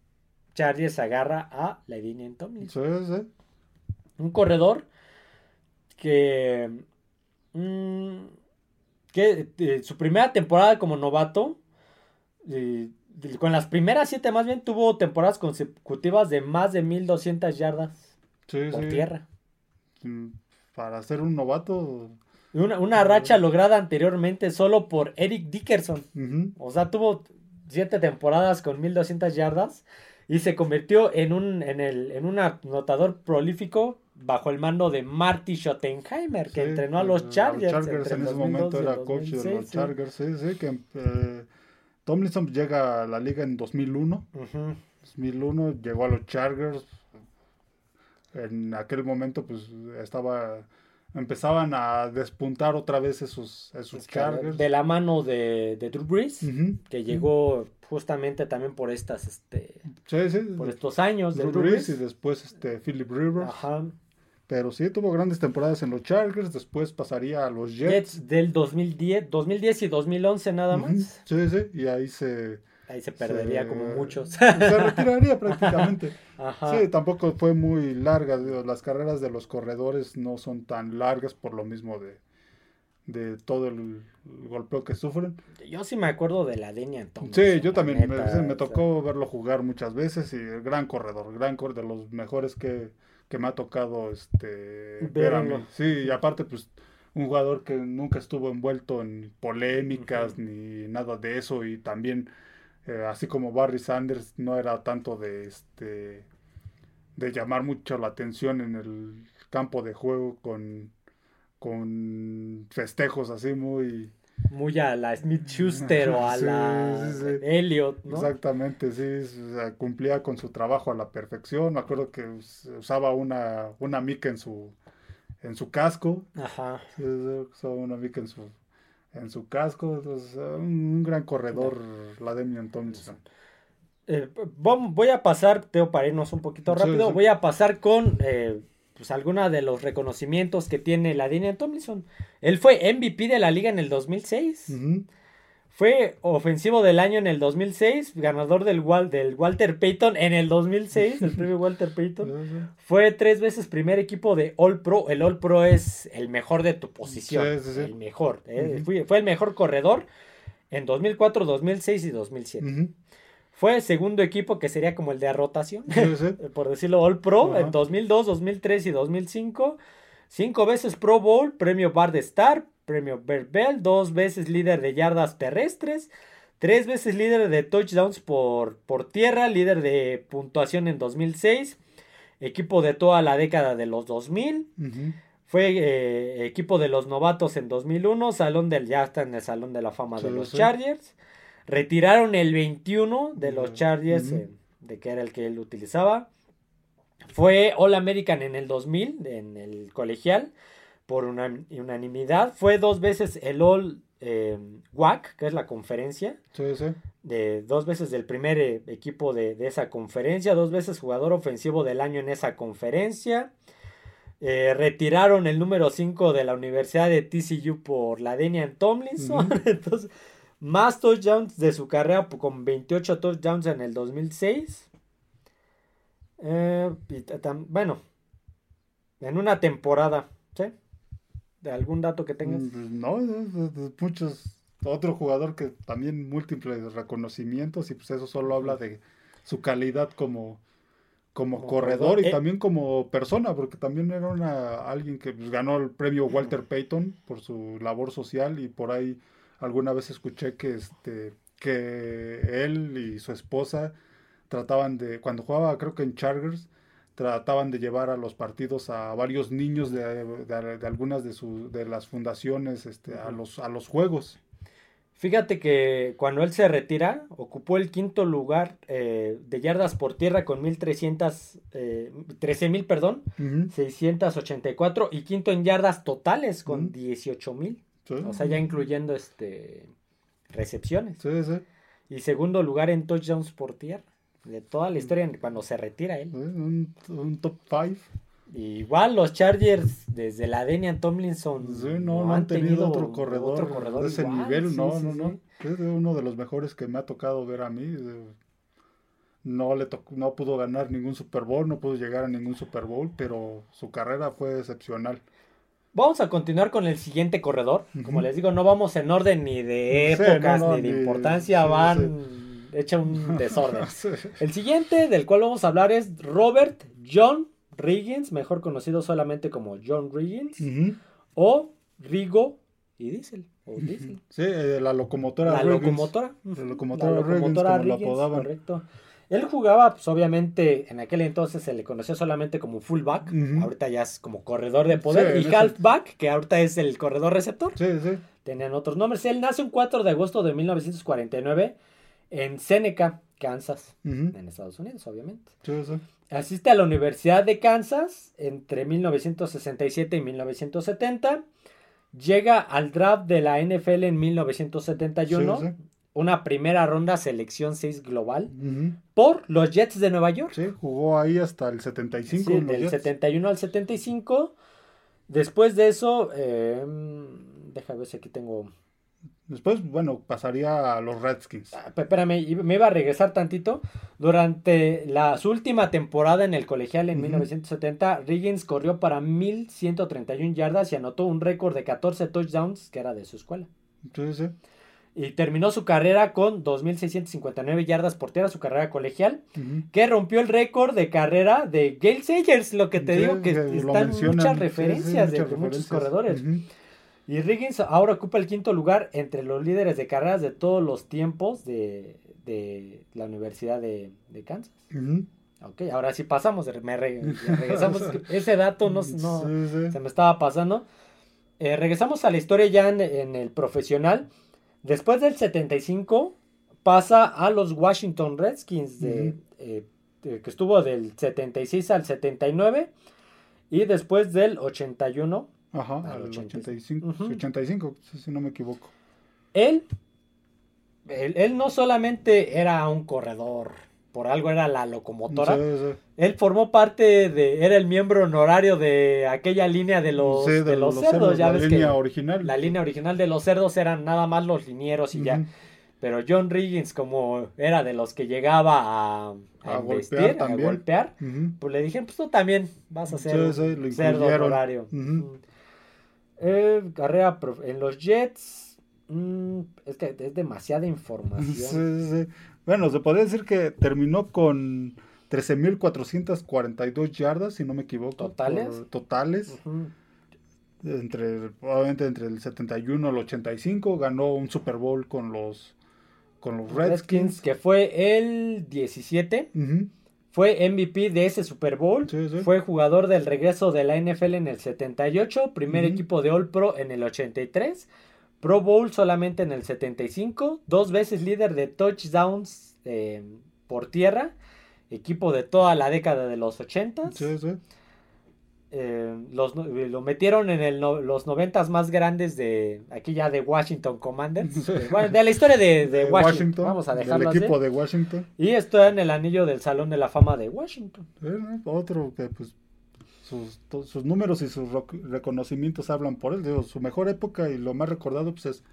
Speaker 1: Chargers agarra a Levine Tomlinson.
Speaker 2: Sí, sí
Speaker 1: un corredor que, mm, que eh, su primera temporada como novato, con las primeras siete más bien, tuvo temporadas consecutivas de más de 1200 yardas por tierra.
Speaker 2: Mm, para ser un novato.
Speaker 1: Una, racha lograda anteriormente solo por Eric Dickerson. O sea, tuvo siete temporadas con 1200 yardas y se convirtió en un, en el, en un anotador prolífico bajo el mando de Marty Schottenheimer, que entrenó a los Chargers.
Speaker 2: Los Chargers en ese momento era coach de los Chargers, sí, sí, que eh, Tomlinson llega a la liga en 2001. 2001 llegó a los Chargers. En aquel momento, pues estaba. Empezaban a despuntar otra vez esos, esos Chargers.
Speaker 1: De la mano de, de Drew Brees, que llegó justamente también por estas este
Speaker 2: sí, sí,
Speaker 1: por estos años
Speaker 2: de Drew Brees y después este Philip Rivers. Ajá. Pero sí tuvo grandes temporadas en los Chargers, después pasaría a los Jets. Jets
Speaker 1: del 2010, 2010 y 2011 nada más.
Speaker 2: Sí, sí, y ahí se...
Speaker 1: Ahí se perdería como muchos.
Speaker 2: Se retiraría prácticamente. *laughs* Ajá. Sí, tampoco fue muy larga. Las carreras de los corredores no son tan largas por lo mismo de, de todo el, golpeo que sufren.
Speaker 1: Yo sí me acuerdo de la Deña
Speaker 2: entonces. Sí, yo también. me, tocó verlo jugar muchas veces y gran corredor, gran corredor, de los mejores que que me ha tocado este ver a mí. Sí, y aparte pues un jugador que nunca estuvo envuelto en polémicas ni nada de eso y también eh, así como Barry Sanders no era tanto de este de llamar mucho la atención en el campo de juego con con festejos así muy
Speaker 1: muy a la Smith Schuster o a *laughs* la Elliot, ¿no?
Speaker 2: Exactamente, sí, cumplía con su trabajo a la perfección. Me acuerdo que usaba una, una mica en su en su casco. Ajá. usaba una mica en su en su casco. un, gran corredor, la Demian Thompson.
Speaker 1: Eh, voy a pasar, Teo, para irnos un poquito rápido, voy a pasar con eh, pues alguna de los reconocimientos que tiene la Daniel Tomlinson. Él fue MVP de la liga en el 2006. Fue ofensivo del año en el 2006, ganador del, del Walter Payton en el 2006, el premio Walter Payton. *laughs* Fue tres veces primer equipo de All Pro. El All Pro es el mejor de tu posición. el mejor. ¿eh? fue, el mejor corredor en 2004, 2006 y 2007. Fue segundo equipo que sería como el de rotación, *laughs* por decirlo All Pro, en 2002, 2003 y 2005. Cinco veces Pro Bowl, premio Bar de Star, premio Bert Bell, dos veces líder de yardas terrestres, tres veces líder de touchdowns por, por tierra, líder de puntuación en 2006, equipo de toda la década de los 2000. Fue eh, equipo de los novatos en 2001, salón del, ya está en el Salón de la Fama de los Chargers. Retiraron el 21 de los Chargers, eh, de que era el que él utilizaba. Fue All American en el 2000, en el colegial, por una, unanimidad. Fue dos veces el All eh, WAC, que es la conferencia. Sí, sí. De, dos veces del primer eh, equipo de, esa conferencia, dos veces jugador ofensivo del año en esa conferencia. retiraron el número 5 de la Universidad de TCU por la Denian Tomlinson. *laughs* Entonces, más touchdowns de su carrera con 28 touchdowns en el 2006. Eh, bueno, en una temporada, ¿sí? ¿De algún dato que tengas?
Speaker 2: Mm, no, muchos. Otro jugador que también múltiples reconocimientos y pues eso solo habla de su calidad como, como, corredor, y eh, también como persona, porque también era una, alguien que pues, ganó el premio Walter Payton por su labor social y por ahí alguna vez escuché que este que él y su esposa trataban de cuando jugaba creo que en Chargers trataban de llevar a los partidos a varios niños de, algunas de, su, de las fundaciones este, a, los, a los juegos.
Speaker 1: Fíjate que cuando él se retira, ocupó el quinto lugar eh, de yardas por tierra con 1300, eh, 13.000, perdón, 684 y quinto en yardas totales con dieciocho mil. O sea, ya incluyendo este recepciones. Sí, sí. Y segundo lugar en touchdowns por tierra. De toda la historia cuando se retira él.
Speaker 2: Un, top 5.
Speaker 1: Igual los Chargers desde la Denian Tomlinson
Speaker 2: no, han, tenido, otro corredor, de ese nivel, no, no, no. Es uno de los mejores que me ha tocado ver a mí. No le no pudo ganar ningún Super Bowl, no pudo llegar a ningún Super Bowl, pero su carrera fue excepcional.
Speaker 1: Vamos a continuar con el siguiente corredor. Como les digo, no vamos en orden ni de épocas ni de importancia, van hecha un *laughs* desorden. El siguiente del cual vamos a hablar es Robert John Riggins, mejor conocido solamente como John Riggins, o Rigo y Diesel. O Diesel.
Speaker 2: Sí, eh, la locomotora.
Speaker 1: La locomotora. La locomotora, la locomotora Riggins, correcto. Él jugaba, pues obviamente, en aquel entonces se le conocía solamente como fullback, ahorita ya es como corredor de poder, y halfback, que ahorita es el corredor receptor. Sí, sí. Tenían otros nombres. Él nace un 4 de agosto de 1949 en Seneca, Kansas, en Estados Unidos, obviamente. Sí, sí. Asiste a la Universidad de Kansas entre 1967 y 1970. Llega al draft de la NFL en 1971. Sí, sí una primera ronda selección 6 global por los Jets de Nueva York.
Speaker 2: Sí, jugó ahí hasta el 75.
Speaker 1: Sí, del 71 al 75. Después de eso, eh, déjame ver si aquí tengo...
Speaker 2: Después, bueno, pasaría a los Redskins.
Speaker 1: Ah, espérame, me iba a regresar tantito. Durante la, su última temporada en el colegial en 1970, Riggins corrió para 1131 yardas y anotó un récord de 14 touchdowns que era de su escuela. Sí, sí y terminó su carrera con 2.659 yardas por tierra, su carrera colegial, que rompió el récord de carrera de Gail Sayers, lo que te digo que están muchas referencias de, muchos corredores. Y Riggins ahora ocupa el quinto lugar entre los líderes de carreras de todos los tiempos de, la Universidad de, Kansas. Ok, ahora sí pasamos, me *laughs* regresamos. Ese dato no, se me estaba pasando. Eh, regresamos a la historia ya en, el profesional. Después del 75 pasa a los Washington Redskins, de, eh, que estuvo del 76 al 79 y después del 81
Speaker 2: Ajá, al 85, 85 si no me equivoco.
Speaker 1: Él, él, no solamente era un corredor, por algo era la locomotora. Él formó parte de, era el miembro honorario de aquella línea de los, de, los, cerdos, ya la línea original. La línea original de los cerdos eran nada más los linieros y ya. Pero John Riggins, como era de los que llegaba a, a, golpear, a golpear pues le dijeron, pues tú también vas a ser cerdo honorario. Eh, carrera en los Jets. Mm, es que es demasiada *laughs* información.
Speaker 2: Bueno, se podría decir que terminó con 13.442 yardas, si no me equivoco. ¿Totales? totales. entre, obviamente entre el 71 al 85. Ganó un Super Bowl con los, con los Redskins.
Speaker 1: Que fue el 17. Fue MVP de ese Super Bowl. Fue jugador del regreso de la NFL en el 78. Primer equipo de All Pro en el 83. Pro Bowl solamente en el 75. Dos veces líder de touchdowns eh, por tierra. Equipo de toda la década de los 80. Sí, sí. Eh, los, lo metieron en el los noventas más grandes de aquí ya de Washington Commanders. De, la historia de, *laughs* Washington, Vamos a dejarlo
Speaker 2: del equipo de Washington.
Speaker 1: Y está en el anillo del Salón de la Fama de Washington.
Speaker 2: otro que pues sus, sus, números y sus reconocimientos hablan por él. su mejor época y lo más recordado pues es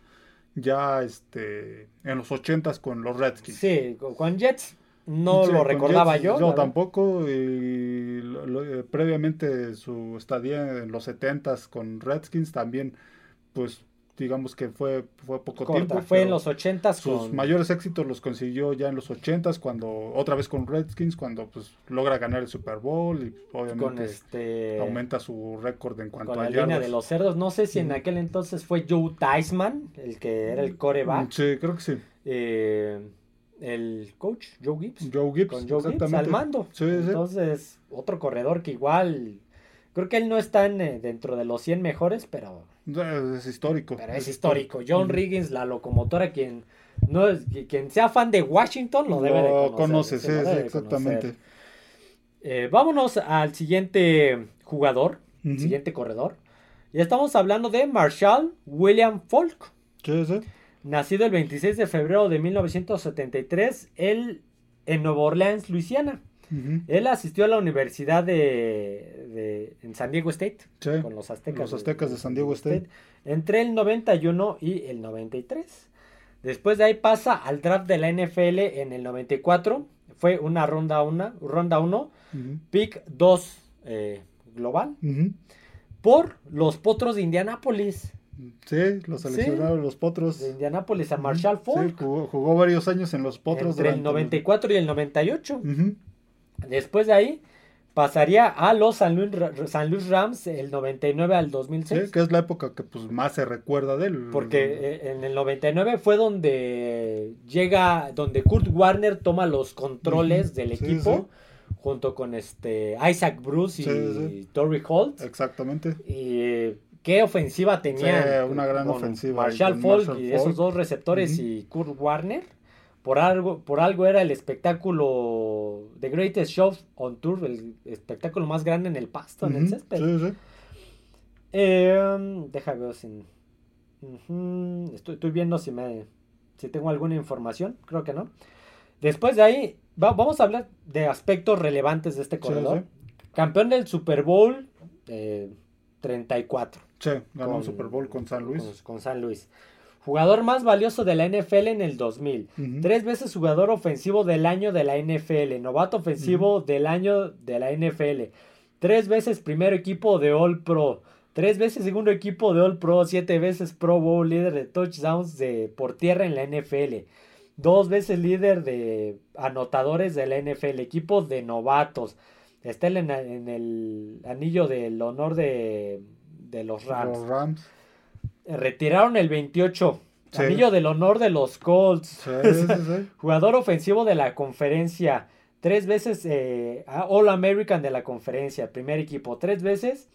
Speaker 2: ya este en los ochentas con los Redskins.
Speaker 1: Sí, con Jets no lo recordaba yo.
Speaker 2: Yo tampoco. Y eh, previamente su estadía en los 70s con Redskins también, pues digamos que fue, fue poco tiempo.
Speaker 1: Fue en los 80
Speaker 2: Sus mayores éxitos los consiguió ya en los 80 cuando otra vez con Redskins, cuando pues logra ganar el Super Bowl y obviamente este, aumenta su récord en cuanto
Speaker 1: con a la línea de los cerdos. No sé si en aquel entonces fue Joe Theismann, el que era el coreback.
Speaker 2: Sí, creo que sí.
Speaker 1: Eh, el coach, Joe Gibbs.
Speaker 2: Joe Gibbs,
Speaker 1: con Joe Gibbs al mando. Entonces, otro corredor que igual, creo que él no está eh, dentro de los 100 mejores, pero...
Speaker 2: Es histórico.
Speaker 1: Pero es histórico. John Riggins, la locomotora, quien no es, quien sea fan de Washington lo debe de conocer.
Speaker 2: Conoce, sí, exactamente.
Speaker 1: Eh, vámonos al siguiente jugador, siguiente corredor. Y estamos hablando de Marshall William Falk.
Speaker 2: ¿Qué es
Speaker 1: nacido el 26 de febrero de 1973, él en Nueva Orleans, Luisiana. Él asistió a la universidad de, en San Diego State con los aztecas.
Speaker 2: Los aztecas de, San Diego State.
Speaker 1: Entre el 91 y el 93. Después de ahí pasa al draft de la NFL en el 94. Fue una ronda 1, ronda uno, pick 2 eh, global. Por los Potros de Indianápolis.
Speaker 2: Sí, los seleccionaron los Potros.
Speaker 1: De Indianápolis a Marshall Falk.
Speaker 2: Sí, jugó, varios años en los Potros.
Speaker 1: Entre el 94 y el 98. Después de ahí pasaría a los San Luis, Rams el 99 al 2006. Sí,
Speaker 2: que es la época que pues más se recuerda de él.
Speaker 1: Porque eh, en el 99 fue donde llega, donde Kurt Warner toma los controles del equipo. Junto con este Isaac Bruce y Tory Holt.
Speaker 2: Exactamente.
Speaker 1: Y qué ofensiva tenía.
Speaker 2: una gran ofensiva.
Speaker 1: Marshall Falk y esos dos receptores y Kurt Warner. Por algo, por algo era el espectáculo The Greatest Show on Tour, el espectáculo más grande en el pasto, en el césped. Sí, sí. Eh, deja ver si. estoy, viendo si me si tengo alguna información. Creo que no. Después de ahí, vamos a hablar de aspectos relevantes de este corredor. Campeón del Super Bowl eh, 34.
Speaker 2: Sí, ganó un Super Bowl con San Luis.
Speaker 1: Con, San Luis. Jugador más valioso de la NFL en el 2000. Tres veces jugador ofensivo del año de la NFL. Novato ofensivo del año de la NFL. Tres veces primer equipo de All Pro. Tres veces segundo equipo de All Pro. Siete veces Pro Bowl. Líder de touchdowns de, por tierra en la NFL. Dos veces líder de anotadores de la NFL. Equipo de novatos. Está en, en el anillo del honor de de los Rams. retiraron el 28. Anillo del honor de los Colts. *laughs* Jugador ofensivo de la conferencia. Tres veces eh, All American de la conferencia, primer equipo. Tres veces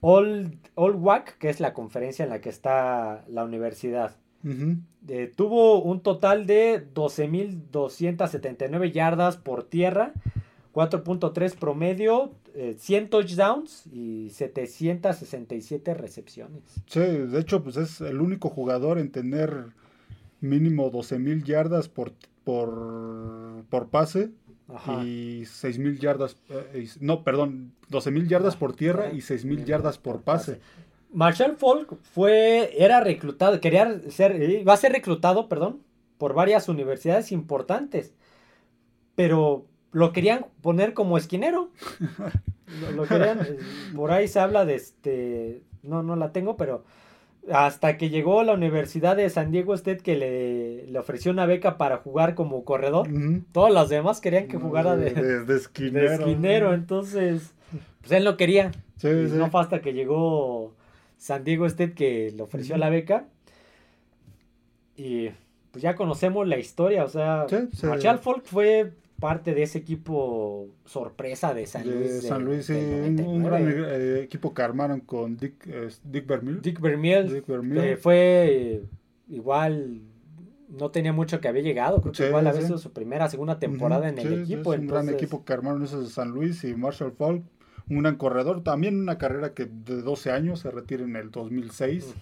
Speaker 1: All, All WAC, que es la conferencia en la que está la universidad. Eh, tuvo un total de 12.279 yardas por tierra, 4.3 promedio, 100 eh, touchdowns y 767 recepciones.
Speaker 2: Sí, de hecho, pues es el único jugador en tener mínimo 12.000 yardas por, por, por pase y 6.000 yardas, eh, no, perdón, 12.000 yardas por tierra y 6.000 yardas por pase.
Speaker 1: Marshall Falk fue, era reclutado, quería ser, va a ser reclutado, perdón, por varias universidades importantes, pero lo querían poner como esquinero. lo, querían, eh, por ahí se habla de este, no, no la tengo, pero hasta que llegó a la Universidad de San Diego State que le, le ofreció una beca para jugar como corredor. Todos los demás querían que jugara de, de, esquinero. Entonces, pues él no quería. No fue hasta que llegó San Diego State que le ofreció la beca. Y pues ya conocemos la historia. O sea, Marshall Falk fue parte de ese equipo sorpresa de San Luis.
Speaker 2: San Luis, sí, un, gran eh, equipo que armaron con Dick, Dick Vermeil.
Speaker 1: Dick Vermeil, fue igual, no tenía mucho que había llegado, creo que igual a veces su primera, segunda temporada en el equipo.
Speaker 2: un gran equipo que armaron esos de San Luis y Marshall Falk, un gran corredor, también una carrera que de 12 años se retira en el 2006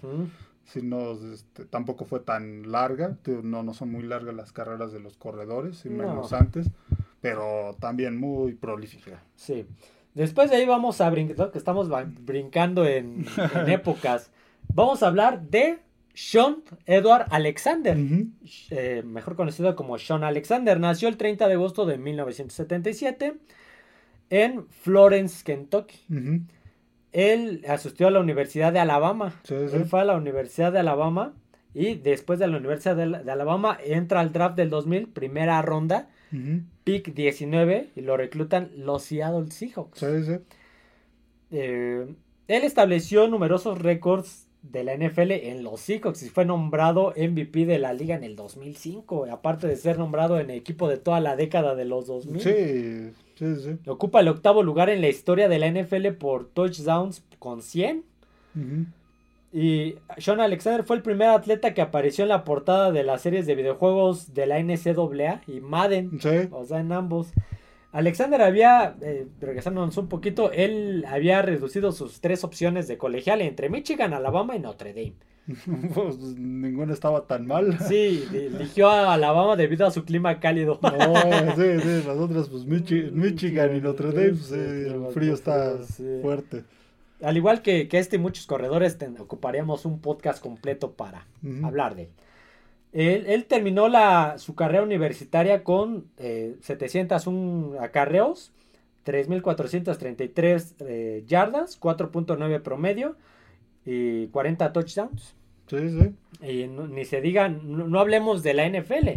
Speaker 2: si no, este, tampoco fue tan larga, no, no son muy largas las carreras de los corredores, y menos antes, pero también muy prolífica.
Speaker 1: Sí. Después de ahí vamos a brincar, que estamos brincando en, *laughs* épocas, vamos a hablar de Sean Edward Alexander, eh, mejor conocido como Sean Alexander. Nació el 30 de agosto de 1977 en Florence, Kentucky. Él asistió a la Universidad de Alabama. Él fue a la Universidad de Alabama y después de la Universidad de, Alabama entra al draft del 2000, primera ronda, pick 19 y lo reclutan los Seattle Seahawks. Eh, él estableció numerosos récords de la NFL en los Seahawks y fue nombrado MVP de la liga en el 2005, aparte de ser nombrado en equipo de toda la década de los 2000.
Speaker 2: Sí, sí, sí.
Speaker 1: Ocupa el octavo lugar en la historia de la NFL por touchdowns con 100. Y Sean Alexander fue el primer atleta que apareció en la portada de las series de videojuegos de la NCAA y Madden. O sea, en ambos. Alexander había, eh, regresándonos un poquito, él había reducido sus tres opciones de colegial entre Michigan, Alabama y Notre Dame. *laughs*
Speaker 2: pues ninguno estaba tan mal.
Speaker 1: Sí, eligió a Alabama debido a su clima cálido. *laughs*
Speaker 2: sí, sí, las otras, pues Michigan y Notre Dame, pues, el frío está fuerte.
Speaker 1: Al igual que, este y muchos corredores, ocuparíamos un podcast completo para hablar de él. Él, terminó la, su carrera universitaria con eh, 701 acarreos, 3.433 eh, yardas, 4.9 promedio y 40 touchdowns.
Speaker 2: Sí, sí.
Speaker 1: Y ni se diga, no, hablemos de la NFL.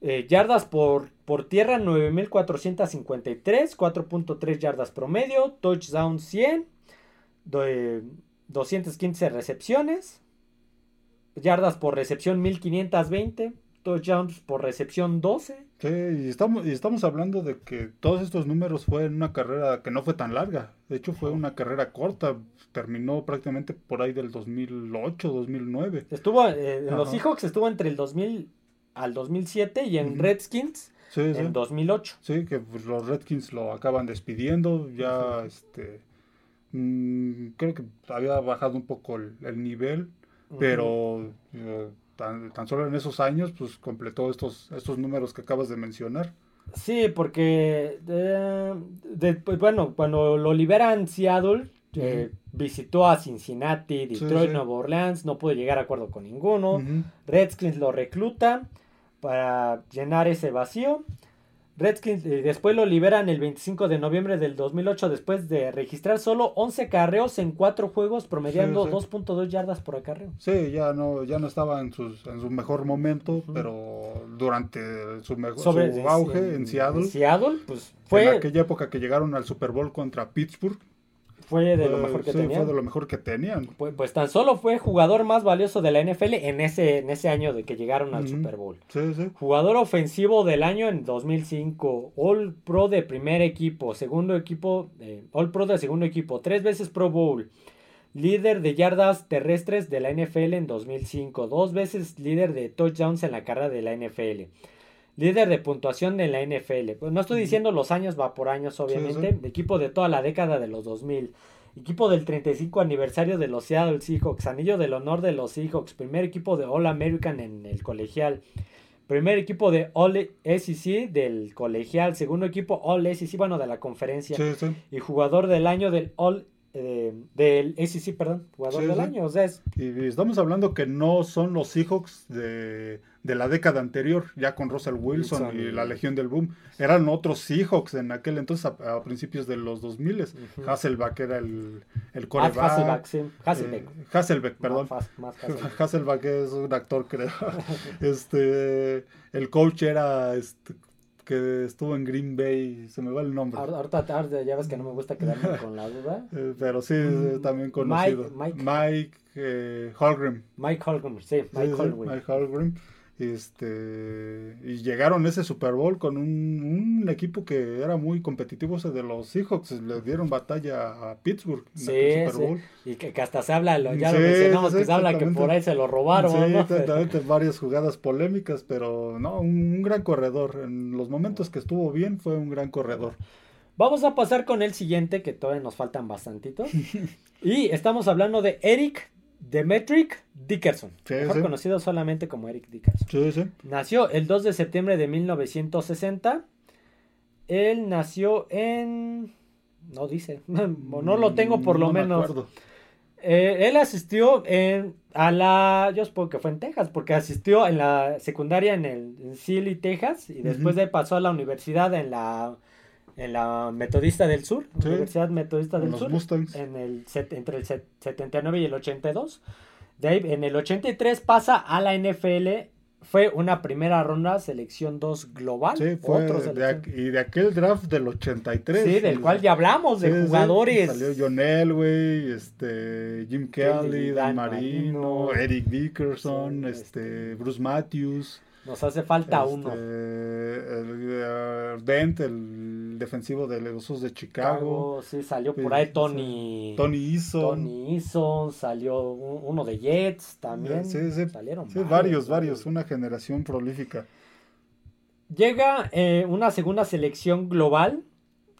Speaker 1: Eh, yardas por, por tierra 9.453, 4.3 yardas promedio, touchdown 100, 215 recepciones, yardas por recepción 1520, touchdowns por recepción 12.
Speaker 2: Sí, y estamos, y estamos hablando de que todos estos números fue en una carrera que no fue tan larga. De hecho, fue una carrera corta. Terminó prácticamente por ahí del 2008, 2009.
Speaker 1: Estuvo, eh, en los Seahawks estuvo entre el 2000 al 2007 y en Redskins en 2008.
Speaker 2: Sí, que pues, los Redskins lo acaban despidiendo. Ya, este. Mm, creo que había bajado un poco el nivel pero tan, solo en esos años pues completó estos, estos números que acabas de mencionar.
Speaker 1: Sí, porque eh, pues, bueno, cuando lo liberan Seattle, eh, visitó a Cincinnati, Detroit, Nueva Orleans, no pudo llegar a acuerdo con ninguno. Redskins lo recluta para llenar ese vacío. Redskins eh, después lo liberan el 25 de noviembre del 2008 después de registrar solo 11 carreos en 4 juegos promediando 2.2 yardas por acarreo.
Speaker 2: Sí, ya no ya no estaba en, sus, en su mejor momento, pero durante su, mejor, auge en, Seattle.
Speaker 1: Seattle, pues fue...
Speaker 2: En aquella época que llegaron al Super Bowl contra Pittsburgh.
Speaker 1: Fue de lo mejor que
Speaker 2: sí,
Speaker 1: tenían.
Speaker 2: Fue de lo mejor que tenían.
Speaker 1: Pues, pues, tan solo fue jugador más valioso de la NFL en ese, en ese año de que llegaron al Super Bowl.
Speaker 2: Sí, sí.
Speaker 1: Jugador ofensivo del año en 2005. All Pro de primer equipo. Segundo equipo. Eh, All Pro de segundo equipo. Tres veces Pro Bowl. Líder de yardas terrestres de la NFL en 2005. Dos veces líder de touchdowns en la carrera de la NFL. Líder de puntuación de la NFL. Pues no estoy diciendo los años, va por años obviamente.
Speaker 2: Sí, sí.
Speaker 1: Equipo de toda la década de los 2000. Equipo del 35 aniversario de los Seattle Seahawks. Anillo del honor de los Seahawks. Primer equipo de All American en el colegial. Primer equipo de All SEC del colegial. Segundo equipo All SEC, bueno, de la conferencia.
Speaker 2: Sí, sí.
Speaker 1: Y jugador del año del All eh, del SEC, perdón, jugador del año. O sea, es
Speaker 2: Y estamos hablando que no son los Seahawks de, de la década anterior, ya con Russell Wilson,
Speaker 1: Wilson
Speaker 2: y la Legión del Boom. Eran otros Seahawks en aquel entonces, a, a principios de los 2000.
Speaker 1: Ujú.
Speaker 2: Hasselback era el, el
Speaker 1: Matt
Speaker 2: coreback.
Speaker 1: Hasselbeck, sí. Hasselbeck.
Speaker 2: Eh, Hasselbeck, perdón.
Speaker 1: Más, más *laughs* Hasselbeck.
Speaker 2: Hasselback es un actor, creo. *laughs* este, el coach era este, que estuvo en Green Bay, se me va el nombre.
Speaker 1: Ahor- Ahorita, ya ves que no me gusta quedarme *laughs* con la duda.
Speaker 2: Eh, pero sí,
Speaker 1: Mm,
Speaker 2: eh, también conocido.
Speaker 1: Mike-
Speaker 2: Mike, eh, Holmgren.
Speaker 1: Mike Holcomb, sí, Mike
Speaker 2: Sí, sí,
Speaker 1: Holcomb.
Speaker 2: Mike Holmgren. Este, y llegaron ese Super Bowl con un, un equipo que era muy competitivo, ese de los Seahawks. Le dieron batalla a Pittsburgh en
Speaker 1: Sí,
Speaker 2: Super
Speaker 1: sí.
Speaker 2: Bowl.
Speaker 1: Y que, que hasta se habla, ya
Speaker 2: Sí,
Speaker 1: lo mencionamos,
Speaker 2: sí,
Speaker 1: que se habla que por ahí se lo robaron.
Speaker 2: Sí,
Speaker 1: ¿no?
Speaker 2: exactamente, varias jugadas polémicas, pero no, un, un gran corredor. En los momentos que estuvo bien, fue un gran corredor.
Speaker 1: Vamos a pasar con el siguiente, que todavía nos faltan bastantitos. *laughs* y estamos hablando de Eric Demetric Dickerson,
Speaker 2: Sí,
Speaker 1: mejor
Speaker 2: sí.
Speaker 1: conocido solamente como Eric Dickerson.
Speaker 2: Sí, sí.
Speaker 1: Nació el 2 de septiembre de 1960. Él nació en... No dice, *laughs* no lo tengo por lo
Speaker 2: me
Speaker 1: menos.
Speaker 2: acuerdo.
Speaker 1: Eh, él asistió en, a la, yo supongo que fue en Texas, porque asistió en la secundaria en el en Sealy, Texas, y después de ahí pasó a la universidad en la, en la Metodista del Sur,
Speaker 2: Sí.
Speaker 1: Universidad Metodista del
Speaker 2: los
Speaker 1: Sur,
Speaker 2: Mustangs.
Speaker 1: en el, set- entre el set- 79 y el 82. De ahí, en el 83 pasa a la NFL, fue una primera ronda, selección 2 global.
Speaker 2: Sí, fue
Speaker 1: otro
Speaker 2: de y de aquel draft del 83.
Speaker 1: Sí, del cual ya hablamos, de
Speaker 2: Sí, sí,
Speaker 1: jugadores.
Speaker 2: Salió John Elway, este, Jim Kelly, Dan
Speaker 1: Dan
Speaker 2: Marino,
Speaker 1: Marino,
Speaker 2: Eric Dickerson,
Speaker 1: sí,
Speaker 2: este, Bruce Matthews.
Speaker 1: Nos hace falta
Speaker 2: este,
Speaker 1: uno.
Speaker 2: El, eh, Dent, el defensivo de los Osos de Chicago.
Speaker 1: Chicago, sí, salió por
Speaker 2: Sí,
Speaker 1: ahí. Tony.
Speaker 2: Tony Eason.
Speaker 1: Tony Eason, salió un- uno de Jets también.
Speaker 2: Sí, sí.
Speaker 1: Salieron
Speaker 2: varios, varios. Una generación prolífica.
Speaker 1: Llega eh, una segunda selección global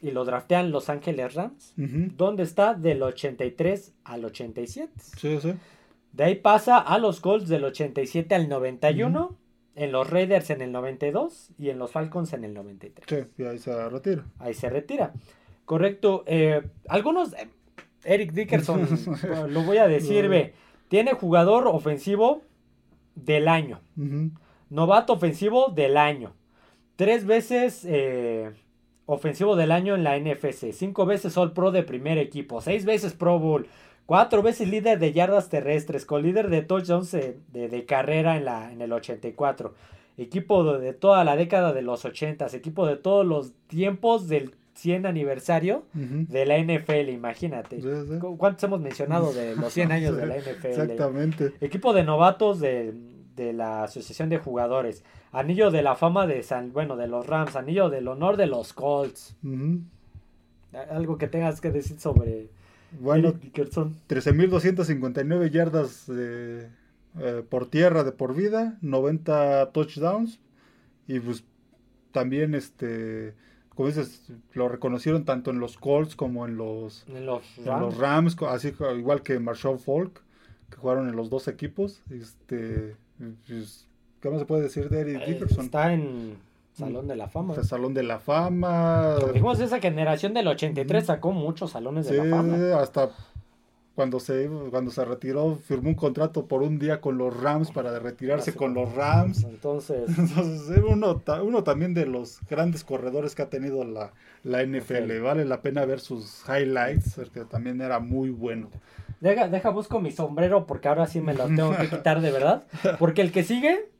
Speaker 1: y lo draftean Los Ángeles Rams, donde está del 83 al 87.
Speaker 2: Sí, sí.
Speaker 1: De ahí pasa a los Colts del 87 al 91, en los Raiders en el 92 y en los Falcons en el 93.
Speaker 2: Sí, y ahí se retira.
Speaker 1: Ahí se retira. Correcto. eh, algunos. eh, Eric Dickerson, *laughs* lo voy a decir, ve. Tiene jugador ofensivo del año.
Speaker 2: Ujú.
Speaker 1: Novato ofensivo del año. Tres veces eh, ofensivo del año en la NFC. Cinco veces All Pro de primer equipo. Seis veces Pro Bowl. Cuatro veces líder de yardas terrestres. Con líder de touchdowns de, de carrera en, la, en el 84. Equipo de, de toda la década de los 80. Equipo de todos los tiempos del 100 aniversario de la NFL. Imagínate.
Speaker 2: Sí, sí.
Speaker 1: ¿Cu- ¿Cuántos hemos mencionado de los 100 años de la *laughs* NFL?
Speaker 2: Exactamente.
Speaker 1: Equipo de novatos de, de la Asociación de Jugadores. Anillo de la fama de San, bueno, de los Rams. Anillo del honor de los Colts. Algo que tengas que decir sobre
Speaker 2: Bueno,
Speaker 1: Dickerson.
Speaker 2: 13.259 yardas de, eh, por tierra de por vida, 90 touchdowns y pues también este como dices lo reconocieron tanto en los Colts como en los,
Speaker 1: En los
Speaker 2: en
Speaker 1: Rams.
Speaker 2: los Rams, co- así co- igual que Marshall Falk que jugaron en los dos equipos. Este, pues, ¿qué más se puede decir de Eric
Speaker 1: Eh,
Speaker 2: Dickerson?
Speaker 1: Está en Salón de la Fama.
Speaker 2: Salón de la Fama.
Speaker 1: Dijimos, esa generación del 83 sacó muchos salones
Speaker 2: Sí,
Speaker 1: de la fama.
Speaker 2: hasta cuando se cuando se retiró firmó un contrato por un día con los Rams para retirarse
Speaker 1: Así
Speaker 2: con los Rams.
Speaker 1: Entonces, *laughs*
Speaker 2: Entonces, era uno, uno también de los grandes corredores que ha tenido la, la NFL. Vale la pena ver sus highlights, porque también era muy bueno.
Speaker 1: deja, deja busco mi sombrero porque ahora sí me lo tengo que *laughs* quitar de verdad. Porque el que sigue,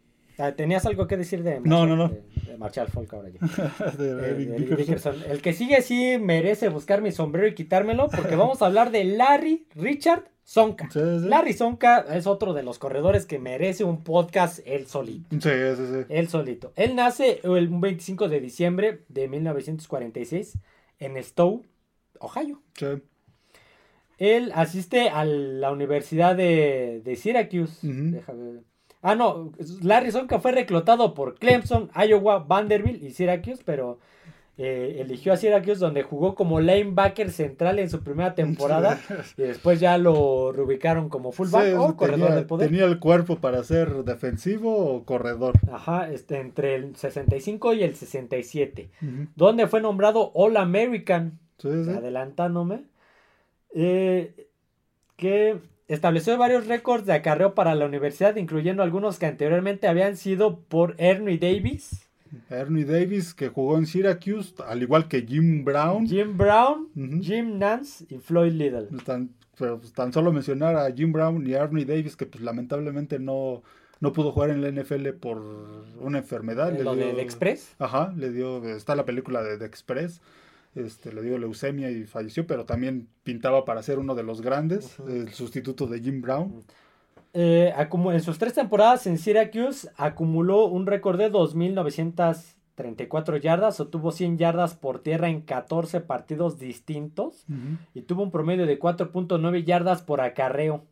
Speaker 1: ¿tenías algo que decir de
Speaker 2: No, no, no.
Speaker 1: de- Marshall Falk ahora ya. *laughs* El que sigue sí merece buscar mi sombrero y quitármelo porque vamos a hablar de Larry Richard Sonka. Larry Sonka es otro de los corredores que merece un podcast él solito.
Speaker 2: Sí, sí, sí.
Speaker 1: Él solito. Él nace el 25 de diciembre de 1946 en Stowe, Ohio. Sí. Él asiste a la Universidad de, de Syracuse. Déjame Ah, no, Larry Sonka fue reclutado por Clemson, Iowa, Vanderbilt y Syracuse, pero eh, eligió a Syracuse donde jugó como linebacker central en su primera temporada *laughs* y después ya lo reubicaron como fullback o
Speaker 2: corredor de poder. Tenía el cuerpo para ser defensivo o corredor.
Speaker 1: Ajá, este, entre el 65 y el 67, donde fue nombrado All American, adelantándome, eh, que estableció varios récords de acarreo para la universidad, incluyendo algunos que anteriormente habían sido por Ernie Davis.
Speaker 2: Ernie Davis, que jugó en Syracuse, al igual que Jim Brown.
Speaker 1: Jim Brown, Jim Nance y Floyd Little.
Speaker 2: Tan, pero pues, tan solo mencionar a Jim Brown y Ernie Davis, que pues lamentablemente no, no pudo jugar en la NFL por una enfermedad.
Speaker 1: ¿Lo de Express?
Speaker 2: Ajá, le dio, está la película de The Express este, le dio leucemia y falleció, pero también pintaba para ser uno de los grandes, el sustituto de Jim Brown.
Speaker 1: Eh, en sus tres temporadas en Syracuse acumuló un récord de 2.934 yardas, obtuvo 100 yardas por tierra en 14 partidos distintos y tuvo un promedio de 4.9 yardas por acarreo.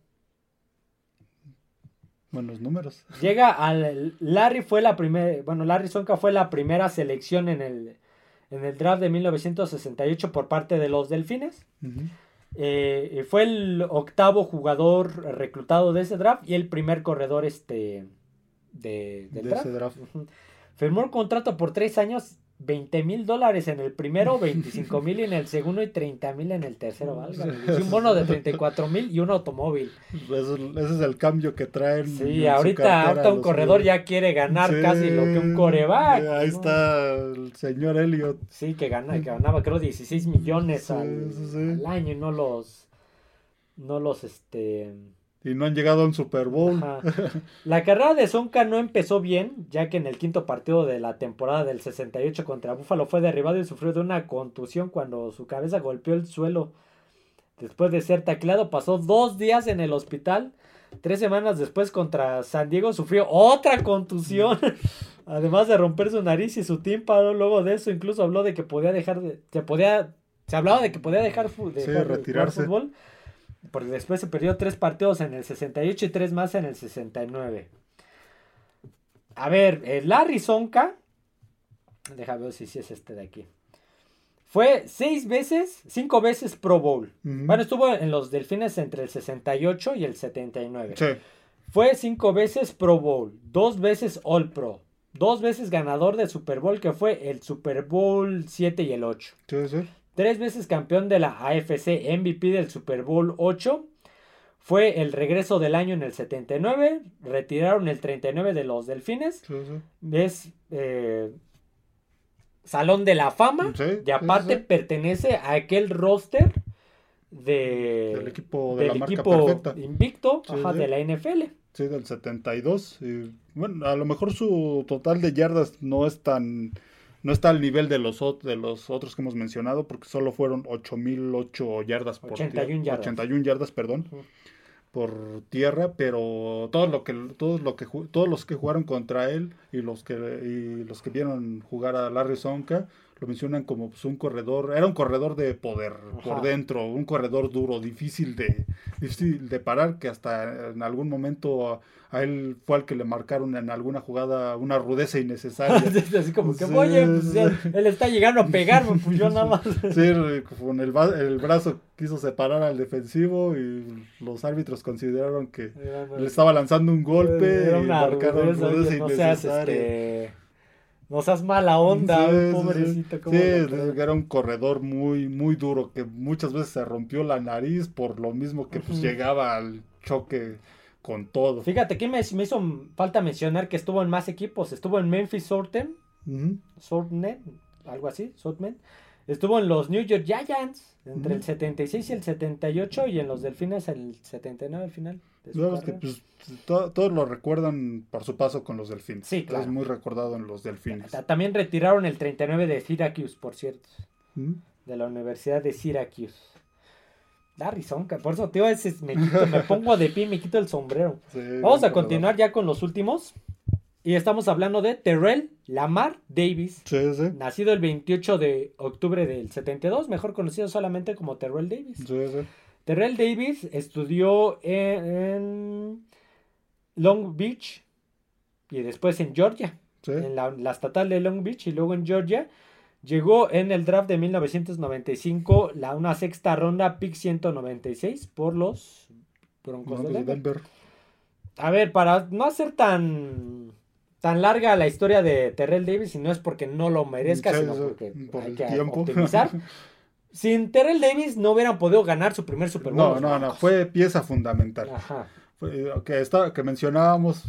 Speaker 2: Buenos números.
Speaker 1: Llega al. Larry fue la primera. Bueno, Larry Sonka fue la primera selección en el, en el draft de 1968 por parte de los Delfines. Eh, fue el octavo jugador reclutado de ese draft y el primer corredor este de, del draft. Firmó un contrato por tres años 20 mil dólares en el primero, 25 mil en el segundo y 30 mil en el tercero. un bono de 34 mil y un automóvil.
Speaker 2: ese es el cambio que traen.
Speaker 1: Sí, ahorita, un corredor ya quiere ganar casi lo que un coreback.
Speaker 2: Ahí está el señor Elliot.
Speaker 1: Sí, que, gana, que ganaba creo 16 millones al, al, año y no los... No los, este
Speaker 2: y no han llegado a un Super Bowl.
Speaker 1: La carrera de Sonka no empezó bien, ya que en el quinto partido de la temporada del 68 contra Buffalo fue derribado y sufrió de una contusión cuando su cabeza golpeó el suelo. Después de ser tacleado, pasó dos días en el hospital. Tres semanas después contra San Diego sufrió otra contusión. *laughs* Además de romper su nariz y su tímpano. Luego de eso incluso habló de que podía dejar de... Se podía... Se hablaba de que podía dejar, de retirarse. fútbol porque después se perdió tres partidos en el 68 y tres más en el 69. A ver, Larry Sonka. Déjame ver si, es este de aquí. Fue seis veces, cinco veces Pro Bowl. Bueno, estuvo en los Delfines entre el 68 y el 79. Sí. Fue cinco veces Pro Bowl, dos veces All Pro, dos veces ganador de Super Bowl, que fue el Super Bowl 7 y el 8. Sí, sí. Tres veces campeón de la AFC MVP del Super Bowl 8. Fue el regreso del año en el 79. Retiraron el 39 de los Delfines. Es eh, Salón de la Fama. y aparte pertenece a aquel roster de,
Speaker 2: del equipo, de la equipo
Speaker 1: invicto de la NFL.
Speaker 2: Sí, del 72. Y, bueno, a lo mejor su total de yardas no es tan no está al nivel de los, de los otros que hemos mencionado porque solo fueron 8008 yardas por 81 yardas. 81 yardas, perdón. por tierra, pero todo lo que todos lo que todos los que jugaron contra él y los que y los que vieron jugar a Larry Sonka lo mencionan como pues, un corredor, era un corredor de poder por dentro, un corredor duro, difícil de, difícil de parar, que hasta en algún momento a, él fue al que le marcaron en alguna jugada una rudeza innecesaria. *laughs*
Speaker 1: Así como que, oye, pues, él, está llegando a pegarme, pues yo nada más. *laughs*
Speaker 2: sí, con el, el brazo quiso separar al defensivo y los árbitros consideraron que le estaba lanzando un golpe y marcaron rudeza, innecesaria. Este,
Speaker 1: no seas mala onda, pobrecito.
Speaker 2: Sí, era un corredor muy, muy duro que muchas veces se rompió la nariz por lo mismo que pues llegaba al choque con todo.
Speaker 1: Fíjate que me, hizo falta mencionar que estuvo en más equipos. Estuvo en Memphis Sorten, uh algo así, Sortman. Estuvo en los New York Giants entre el 76 y el 78 y en los Delfines el 79 al final.
Speaker 2: Que, pues, todos lo recuerdan por su paso con los Delfines.
Speaker 1: Sí, claro.
Speaker 2: Es muy recordado en los Delfines.
Speaker 1: También retiraron el 39 de Syracuse, por cierto. De la Universidad de Syracuse. Da risonca, por eso tío, me, me pongo de pie y me quito el sombrero. Vamos a continuar ya con los últimos. Y estamos hablando de Terrell Lamar Davis.
Speaker 2: Sí, sí.
Speaker 1: Nacido el 28 de octubre del 72, mejor conocido solamente como Terrell Davis.
Speaker 2: Sí, sí.
Speaker 1: Terrell Davis estudió en, Long Beach y después en Georgia. En la, estatal de Long Beach y luego en Georgia. Llegó en el draft de 1995, la una sexta ronda, pick 196 por los Broncos de Denver. A ver, para no hacer tan tan larga la historia de Terrell Davis y no es porque no lo merezca, sino porque hay que optimizar. *laughs* Sin Terrell Davis no hubieran podido ganar su primer Super
Speaker 2: Bowl. No, no, no, fue pieza fundamental. Ajá. que, está, que mencionábamos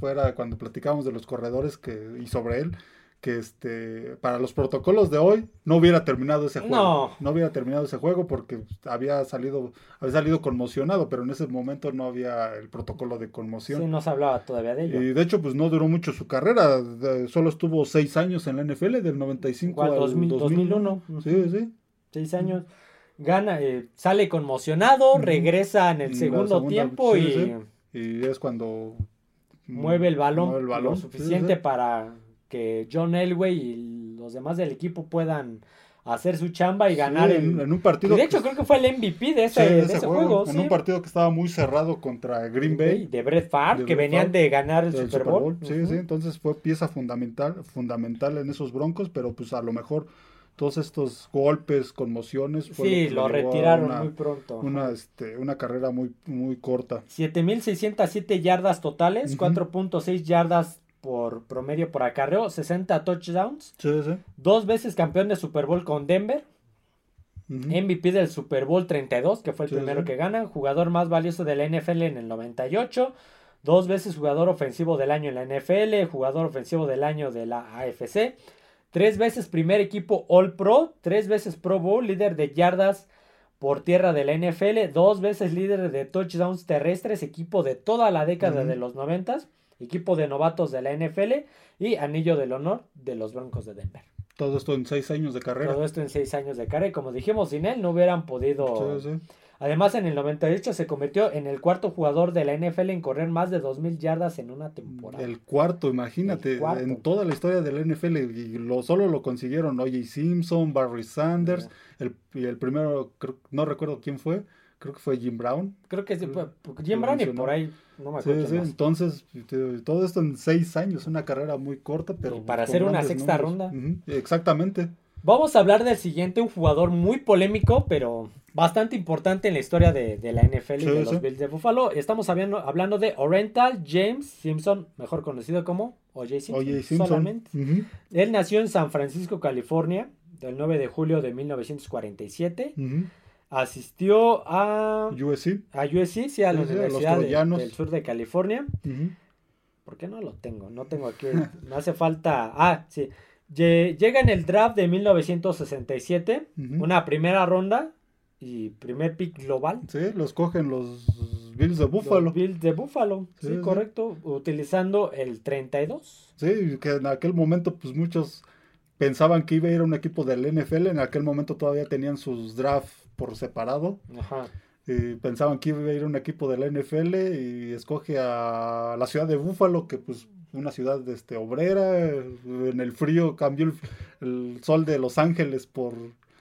Speaker 2: fuera cuando platicábamos de los corredores que, y sobre él, que este para los protocolos de hoy no hubiera terminado ese juego. No. no hubiera terminado ese juego porque había salido había salido conmocionado, pero en ese momento no había el protocolo de conmoción.
Speaker 1: Sí, no se hablaba todavía de ello.
Speaker 2: Y de hecho, pues no duró mucho su carrera. solo estuvo seis años en la NFL, del 95 al
Speaker 1: 2001.
Speaker 2: Sí, sí.
Speaker 1: Seis años. Gana, eh, sale conmocionado, regresa en el segundo tiempo y...
Speaker 2: Y es cuando...
Speaker 1: Mueve el balón, lo suficiente para que John Elway y los demás del equipo puedan hacer su chamba y ganar
Speaker 2: en, un partido.
Speaker 1: de hecho, creo que fue el MVP de ese, juego.
Speaker 2: En un partido que estaba muy cerrado contra Green Bay.
Speaker 1: De Brett Favre, que venían de ganar el Super Bowl.
Speaker 2: Sí, sí, entonces fue pieza fundamental, fundamental en esos broncos, pero pues a lo mejor todos estos golpes, conmociones.
Speaker 1: sí, lo, retiraron muy pronto.
Speaker 2: Una, este, una carrera muy, muy corta.
Speaker 1: 7.607 yardas totales, 4.6 yardas por promedio por acarreo, 60 touchdowns.
Speaker 2: Sí, sí.
Speaker 1: Dos veces campeón de Super Bowl con Denver. MVP del Super Bowl 32, que fue el primero que gana. Jugador más valioso de la NFL en el 98. Dos veces jugador ofensivo del año en la NFL. Jugador ofensivo del año de la AFC. Tres veces primer equipo All Pro. Tres veces Pro Bowl. Líder de yardas por tierra de la NFL. Dos veces líder de touchdowns terrestres. Equipo de toda la década de los 90 equipo de novatos de la NFL y anillo del honor de los Broncos de Denver.
Speaker 2: Todo esto en seis años de carrera.
Speaker 1: Todo esto en seis años de carrera. Y como dijimos, sin él no hubieran podido. Además, en el 98 se convirtió en el cuarto jugador de la NFL en correr más de 2.000 yardas en una temporada.
Speaker 2: El cuarto, imagínate, en toda la historia de la NFL. Y lo, solo lo consiguieron O.J. Simpson, Barry Sanders, el, y el primero, no recuerdo quién fue, creo que fue Jim Brown.
Speaker 1: Creo que sí, Jim Brown y por ahí, no me acuerdo. Sí, sí,
Speaker 2: entonces, todo esto en seis años, una carrera muy corta, pero...
Speaker 1: para hacer una sexta ronda.
Speaker 2: exactamente.
Speaker 1: Vamos a hablar del siguiente, un jugador muy polémico, pero bastante importante en la historia de, la NFL y de los Bills de Buffalo. Estamos hablando, hablando de Oriental James Simpson, mejor conocido como O.J. Simpson. Solamente. Él nació en San Francisco, California, del 9 de julio de 1947. Asistió a
Speaker 2: USC.
Speaker 1: A USC, sí, a la Universidad del Sur de California. ¿Por qué no lo tengo? No tengo aquí. *laughs* Me hace falta. Ah, sí. Llega en el draft de 1967, una primera ronda y primer pick global.
Speaker 2: Sí, los cogen los Bills de Buffalo. Los
Speaker 1: Bills de Buffalo, sí, correcto, utilizando el 32.
Speaker 2: Sí, que en aquel momento pues muchos pensaban que iba a ir a un equipo del NFL, en aquel momento todavía tenían sus drafts por separado. Ajá. Y pensaban que iba a ir a un equipo de la NFL y escoge a la ciudad de Búfalo, que pues una ciudad este, obrera, en el frío cambió el, sol de Los Ángeles por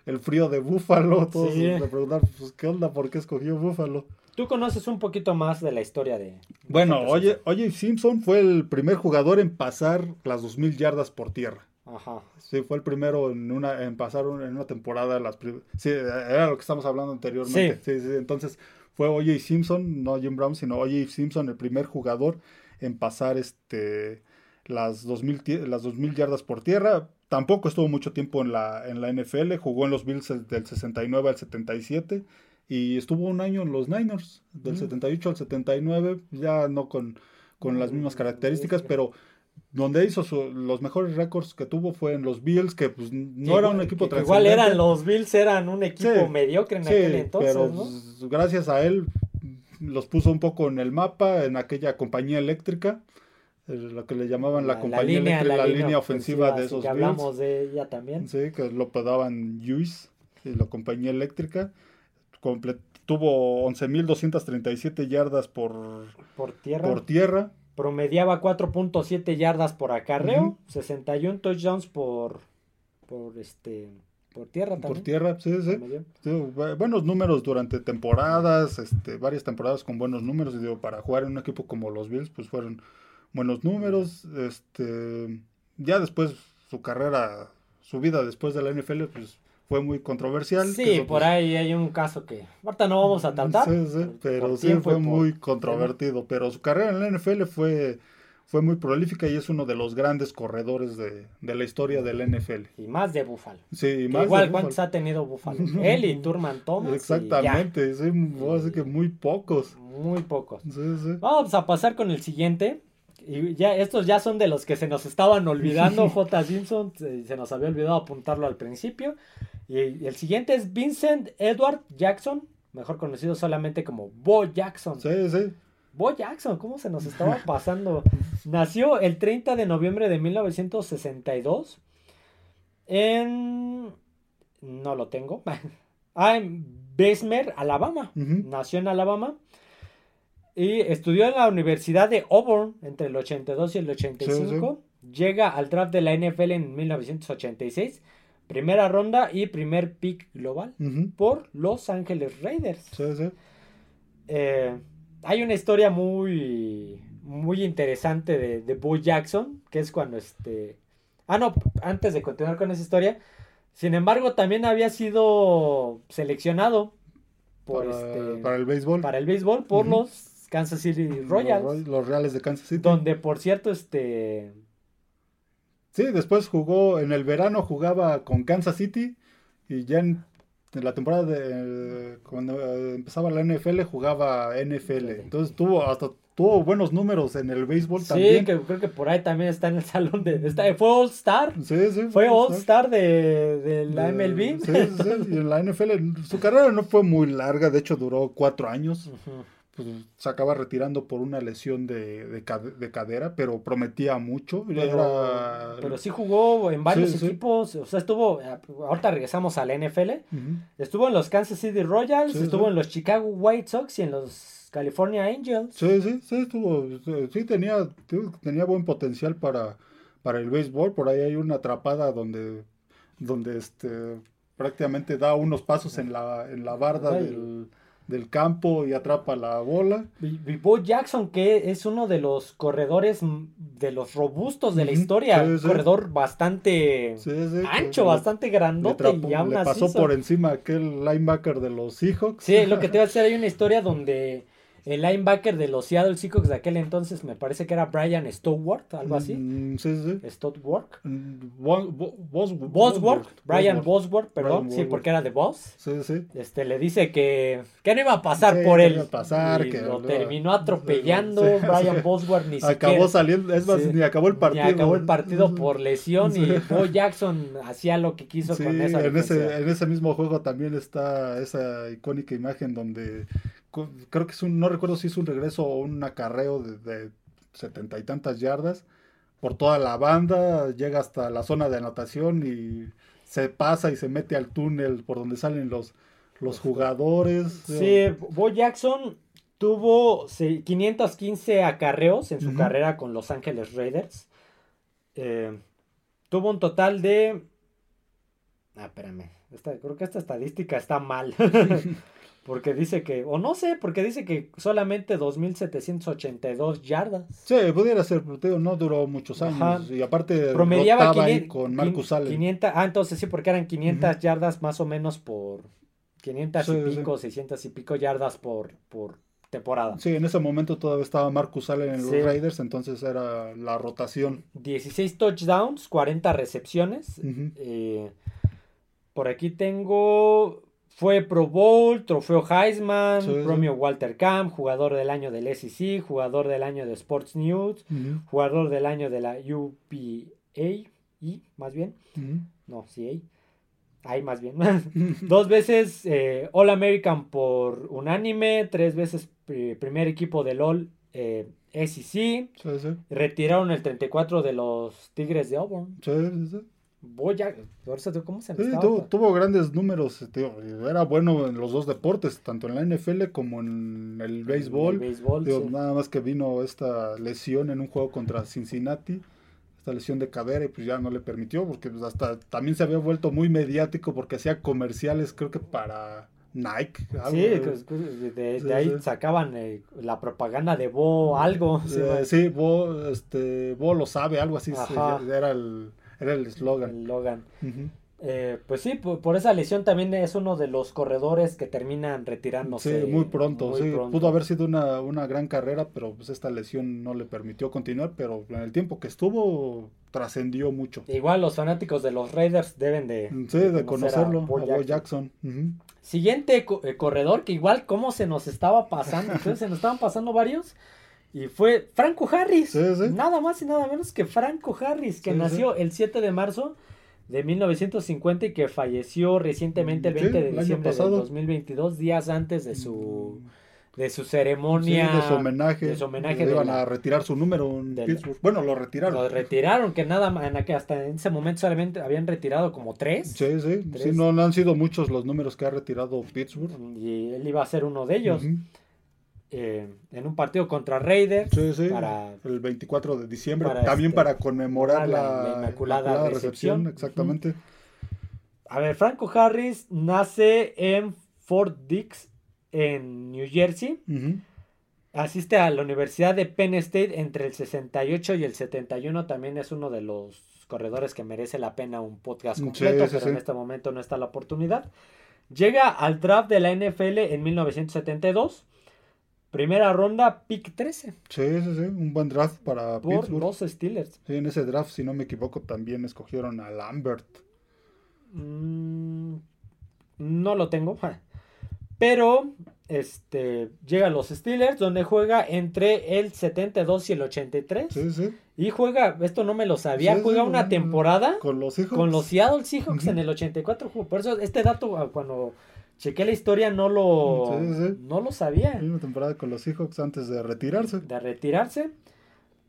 Speaker 2: el frío de Búfalo, *laughs* todos sí. preguntar, pues, ¿qué onda? ¿Por qué escogió Búfalo?
Speaker 1: Tú conoces un poquito más de la historia de...
Speaker 2: Bueno, oye, oye, Simpson fue el primer jugador en pasar las 2.000 yardas por tierra.
Speaker 1: Ajá.
Speaker 2: Sí, fue el primero en una en pasar en una temporada las sí, era lo que estamos hablando anteriormente. Sí. sí, entonces fue O.J. Simpson, no Jim Brown, sino O.J. Simpson el primer jugador en pasar este las 2000 las 2000 yardas por tierra. Tampoco estuvo mucho tiempo en la en la NFL, jugó en los Bills del 69 al 77 y estuvo un año en los Niners del 78 mm. al 79, ya no con con las mismas características, pero donde hizo los mejores récords que tuvo fue en los Bills, que pues no era un equipo
Speaker 1: que, Igual eran los Bills, eran un equipo mediocre en aquel entonces, pero
Speaker 2: pues, gracias a él los puso un poco en el mapa, en aquella compañía eléctrica, eh, lo que le llamaban la, compañía eléctrica, la, línea, ofensiva, de esos
Speaker 1: que hablamos de ella también.
Speaker 2: Sí, que lo pedaban Juice, la compañía eléctrica. tuvo 11.237 yardas por,
Speaker 1: por tierra.
Speaker 2: Por tierra
Speaker 1: promediaba 4.7 yardas por acarreo, 61 touchdowns por, por, este, por tierra también.
Speaker 2: Por tierra, sí, sí. Buenos números durante temporadas, este, varias temporadas con buenos números. Digo, para jugar en un equipo como los Bills, pues fueron buenos números. Este, ya después su carrera, su vida después de la NFL, pues fue muy controversial.
Speaker 1: Sí, por pues, ahí hay un caso que ahorita no vamos a tratar.
Speaker 2: Sí, sí, pero sí fue muy controvertido. Pero su carrera en la NFL fue, fue muy prolífica y es uno de los grandes corredores de, la historia del NFL.
Speaker 1: Y más de Buffalo.
Speaker 2: Sí, más
Speaker 1: igual, ¿cuántos ha tenido Buffalo? Él y Turman Thomas.
Speaker 2: Exactamente, sí, así que muy pocos.
Speaker 1: Muy pocos. Vamos a pasar con el siguiente. Y ya, estos ya son de los que se nos estaban olvidando, *laughs* J. Simpson, se nos había olvidado apuntarlo al principio. Y el siguiente es Vincent Edward Jackson, mejor conocido solamente como Bo Jackson.
Speaker 2: Sí, sí.
Speaker 1: Bo Jackson, ¿cómo se nos estaba *laughs* pasando? Nació el 30 de noviembre de 1962 en... No lo tengo. *laughs* ah, en Bessemer, Alabama. Nació en Alabama. Y estudió en la Universidad de Auburn entre el 82 y el 85. Llega al draft de la NFL en 1986 primera ronda y primer pick global por Los Ángeles Raiders. Eh, hay una historia muy, muy interesante de, de Bo Jackson, que es cuando este... Ah, no, antes de continuar con esa historia, sin embargo, también había sido seleccionado
Speaker 2: por para, este, para el béisbol.
Speaker 1: Para el béisbol por los Kansas City Royals.
Speaker 2: Los, los, Reales de Kansas City.
Speaker 1: Donde, por cierto, este
Speaker 2: Sí, después jugó, en el verano jugaba con Kansas City y ya en, la temporada de cuando eh, empezaba la NFL jugaba NFL. Entonces tuvo hasta tuvo buenos números en el béisbol también.
Speaker 1: Sí, que creo que por ahí también está en el *laughs* salón de... fue All Star.
Speaker 2: Sí, sí.
Speaker 1: Fue All Star de, de la MLB.
Speaker 2: Sí, sí, y en la NFL su carrera no fue muy larga, de hecho duró cuatro años pues, se acaba retirando por una lesión de, de, cadera, pero prometía mucho.
Speaker 1: Pero, sí jugó en varios equipos, o sea, estuvo, ahorita regresamos a la NFL, estuvo en los Kansas City Royals, estuvo en los Chicago White Sox y en los California Angels.
Speaker 2: Sí, sí, sí, estuvo, sí tenía, tenía buen potencial para, para el béisbol, por ahí hay una atrapada donde, donde este, prácticamente da unos pasos en la, en la barda del del campo y atrapa la bola.
Speaker 1: Y, Bo Jackson, que es uno de los corredores de los robustos de la historia, corredor bastante ancho, bastante grandote.
Speaker 2: y aún le pasó por encima aquel linebacker de los Seahawks.
Speaker 1: Sí, lo que te voy a decir, hay una historia donde el linebacker de los Seattle Seahawks de aquel entonces me parece que era Brian Stowart, algo así.
Speaker 2: Mm, sí, sí.
Speaker 1: Stowart. Mm, Bosworth. Brian Bosworth, perdón. sí, porque era de Boss.
Speaker 2: Sí, sí.
Speaker 1: Este, le dice que, que no iba a pasar por él.
Speaker 2: Iba a pasar,
Speaker 1: y que lo terminó atropellando. Brian Bosworth ni
Speaker 2: siquiera. Acabó saliendo, es más, ni acabó el partido.
Speaker 1: Ni acabó el partido por lesión y Bo Jackson hacía lo que quiso con esa
Speaker 2: en ese, en ese mismo juego también está esa icónica imagen donde creo que es un, no recuerdo si es un regreso o un acarreo de setenta y tantas yardas por toda la banda, llega hasta la zona de anotación y se pasa y se mete al túnel por donde salen los, los jugadores.
Speaker 1: Sí, Bo Jackson tuvo 515 acarreos en su carrera con Los Ángeles Raiders. Eh, tuvo un total de... Ah, espérame. creo que esta estadística está mal. *laughs* Porque dice que, o no sé, porque dice que solamente 2.782 yardas.
Speaker 2: Sí, pudiera ser, pero no duró muchos años. Y aparte,
Speaker 1: promediaba con Marcus Allen. 500, ah, entonces sí, porque eran 500 yardas más o menos por. 500 y pico, 600 y pico yardas por, por temporada.
Speaker 2: Sí, en ese momento todavía estaba Marcus Allen en los Raiders, entonces era la rotación.
Speaker 1: 16 touchdowns, 40 recepciones. Eh, por aquí tengo Fue Pro Bowl, trofeo Heisman, premio Walter Camp, jugador del año del SEC, jugador del año de Sports News, jugador del año de la UPA, y más bien, no, CA, ahí más bien, *laughs* dos veces eh, All American por unánime, tres veces primer equipo del All eh, SEC, retiraron el 34 de los Tigres de Auburn. Sí, sí, sí. Boya, ¿cómo se
Speaker 2: sí, tuvo, grandes números, tío. era bueno en los dos deportes, tanto en la NFL como en el béisbol. Nada más que vino esta lesión en un juego contra Cincinnati, esta lesión de cadera y pues ya no le permitió, porque pues, hasta también se había vuelto muy mediático porque hacía comerciales, creo que para Nike.
Speaker 1: sí, de, ahí sacaban eh, la propaganda de Bo algo. *laughs*
Speaker 2: sí, Bo, este, Bo lo sabe, algo así, era el era el eslogan.
Speaker 1: Eh, pues sí, por, esa lesión también es uno de los corredores que terminan retirándose.
Speaker 2: Sí, muy pronto, sí. Pudo haber sido una, una, gran carrera, pero pues esta lesión no le permitió continuar, pero en el tiempo que estuvo trascendió mucho.
Speaker 1: Igual los fanáticos de los Raiders deben de,
Speaker 2: sí, de, conocerlo, a, Jackson.
Speaker 1: Siguiente eh, corredor que igual cómo se nos estaba pasando, entonces *laughs* se nos estaban pasando varios. Y fue Franco Harris. Nada más y nada menos que Franco Harris, que nació el 7 de marzo de 1950 y que falleció recientemente el 20 de diciembre de 2022, días antes de su de su ceremonia
Speaker 2: de su homenaje de su homenaje iban a retirar su número en Pittsburgh. Bueno lo retiraron.
Speaker 1: Lo retiraron que nada más hasta en ese momento solamente habían retirado como tres.
Speaker 2: Sí sí. Sí no, han sido muchos los números que ha retirado Pittsburgh.
Speaker 1: Y él iba a ser uno de ellos eh, en un partido contra Raiders.
Speaker 2: Para, el 24 de diciembre. también este, para conmemorar la, Inmaculada, recepción. Exactamente.
Speaker 1: A ver, Franco Harris nace en Fort Dix, en New Jersey. Asiste a la Universidad de Penn State entre el 68 y el 71. También es uno de los corredores que merece la pena un podcast completo, pero en este momento no está la oportunidad. Llega al draft de la NFL en 1972 Primera ronda, pick 13. Sí,
Speaker 2: sí, sí, un buen draft para
Speaker 1: Por Pittsburgh. los Steelers.
Speaker 2: Sí, en ese draft, si no me equivoco, también escogieron a Lambert.
Speaker 1: Mm, no lo tengo. *laughs* Pero este llega a los Steelers, donde juega entre el 72 y el 83. Sí, sí. Y juega, esto no me lo sabía, juega una temporada
Speaker 2: con los Seahawks.
Speaker 1: Con los Seattle Seahawks en el 84. Por eso este dato, ah, cuando chequé la historia, no lo, No lo sabía.
Speaker 2: Una temporada con los Seahawks antes de retirarse.
Speaker 1: De retirarse.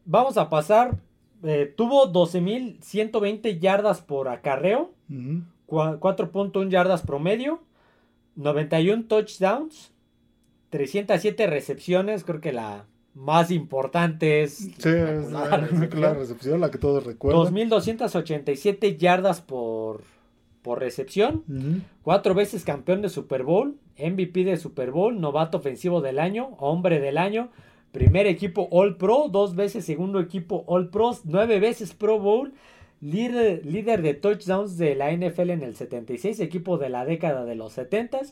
Speaker 1: Vamos a pasar. Eh, tuvo 12.120 yardas por acarreo. 4.1 yardas promedio. 91 touchdowns. 307 recepciones. Creo que la más importante es. Sí,
Speaker 2: la, recepción, la que todos recuerdan.
Speaker 1: 2.287 yardas por por recepción, cuatro veces campeón de Super Bowl, MVP de Super Bowl, novato ofensivo del año, hombre del año, primer equipo All Pro, dos veces segundo equipo All Pros, nueve veces Pro Bowl, líder, líder de touchdowns de la NFL en el 76, equipo de la década de los 70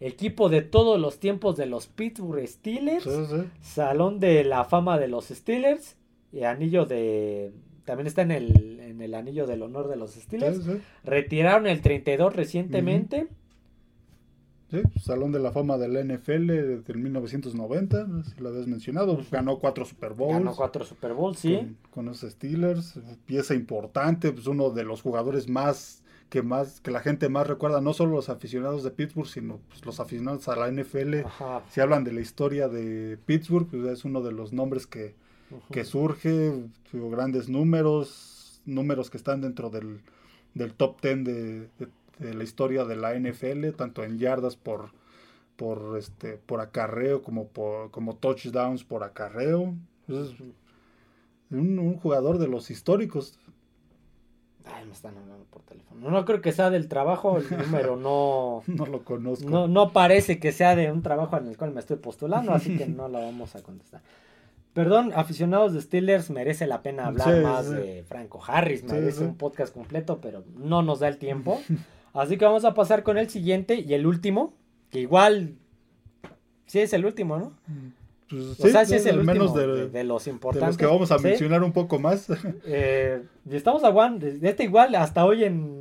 Speaker 1: equipo de todos los tiempos de los Pittsburgh Steelers, salón de la fama de los Steelers, y anillo de, también está en el, en el anillo del honor de los Steelers. Retiraron el 32 recientemente.
Speaker 2: Sí, Salón de la Fama del NFL del 1990, si lo habías mencionado. Ganó cuatro Super Bowls.
Speaker 1: Ganó cuatro Super Bowls, sí.
Speaker 2: Con, los Steelers, pieza importante, pues uno de los jugadores más que más que la gente más recuerda, no solo los aficionados de Pittsburgh, sino pues, los aficionados a la NFL. Si hablan de la historia de Pittsburgh, pues es uno de los nombres que, que surge, grandes números, números que están dentro del, top 10 de, la historia de la NFL, tanto en yardas por, por, este, por acarreo como, por, como touchdowns por acarreo. Es un, jugador de los históricos.
Speaker 1: Ay, me están hablando por teléfono. No creo que sea del trabajo, el *laughs* número no...
Speaker 2: no lo conozco.
Speaker 1: No, no parece que sea de un trabajo en el cual me estoy postulando, así que *laughs* no lo vamos a contestar. Perdón, aficionados de Steelers, merece la pena hablar más de Franco Harris, merece un podcast completo, pero no nos da el tiempo. *laughs* Así que vamos a pasar con el siguiente y el último, que igual sí es el último, ¿no?
Speaker 2: Pues, o sea, sí es el último de, los importantes. De los que vamos a mencionar un poco más.
Speaker 1: Eh, y estamos a Juan, de este igual hasta hoy en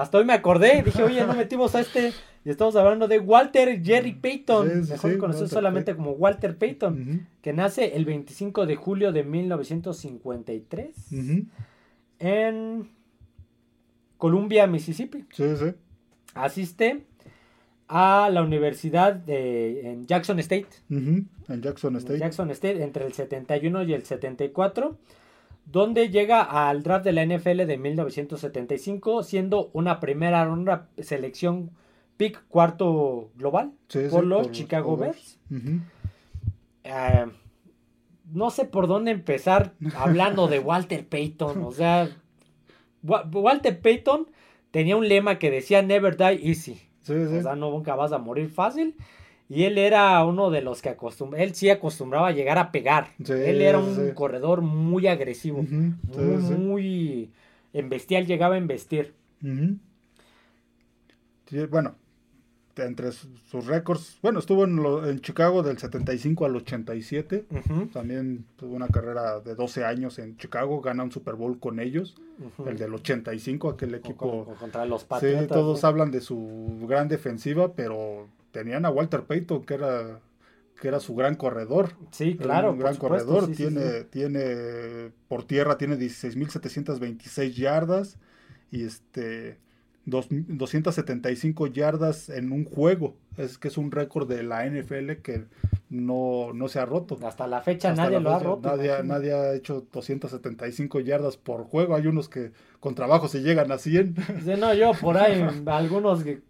Speaker 1: hasta hoy me acordé, dije, oye, no metimos a este. Y estamos hablando de Walter Jerry Payton, mejor conocido solamente como Walter Payton, que nace el 25 de julio de 1953 en Columbia, Mississippi.
Speaker 2: Sí, sí.
Speaker 1: Asiste a la universidad de, en Jackson State.
Speaker 2: En Jackson State.
Speaker 1: Jackson State, entre el 71 y el 74 donde llega al draft de la NFL de 1975, siendo una primera ronda selección pick cuarto global por los Chicago Bears. Eh, no sé por dónde empezar hablando de Walter Payton. O sea, Walter Payton tenía un lema que decía Never die easy. o sea, no nunca vas a morir fácil. Y él era uno de los que acostumbraba, él sí acostumbraba a llegar a pegar. él era un corredor muy agresivo, muy, muy, en bestial, llegaba a investir.
Speaker 2: bueno, entre sus récords, bueno, estuvo en, en, Chicago del 75 al 87, también tuvo una carrera de 12 años en Chicago, gana un Super Bowl con ellos, el del 85, aquel equipo.
Speaker 1: contra los Patriotas.
Speaker 2: Sí, todos hablan de su gran defensiva, pero tenían a Walter Payton, que era que era su gran corredor.
Speaker 1: Sí, claro.
Speaker 2: Un gran corredor. tiene, tiene, por tierra tiene 16.726 yardas y este 275 yardas en un juego. Es que es un récord de la NFL que no, no se ha roto.
Speaker 1: Hasta la fecha nadie lo ha roto.
Speaker 2: Nadie, nadie, ha hecho 275 yardas por juego. Hay unos que con trabajo se llegan a 100.
Speaker 1: no, yo por ahí, *laughs* algunos que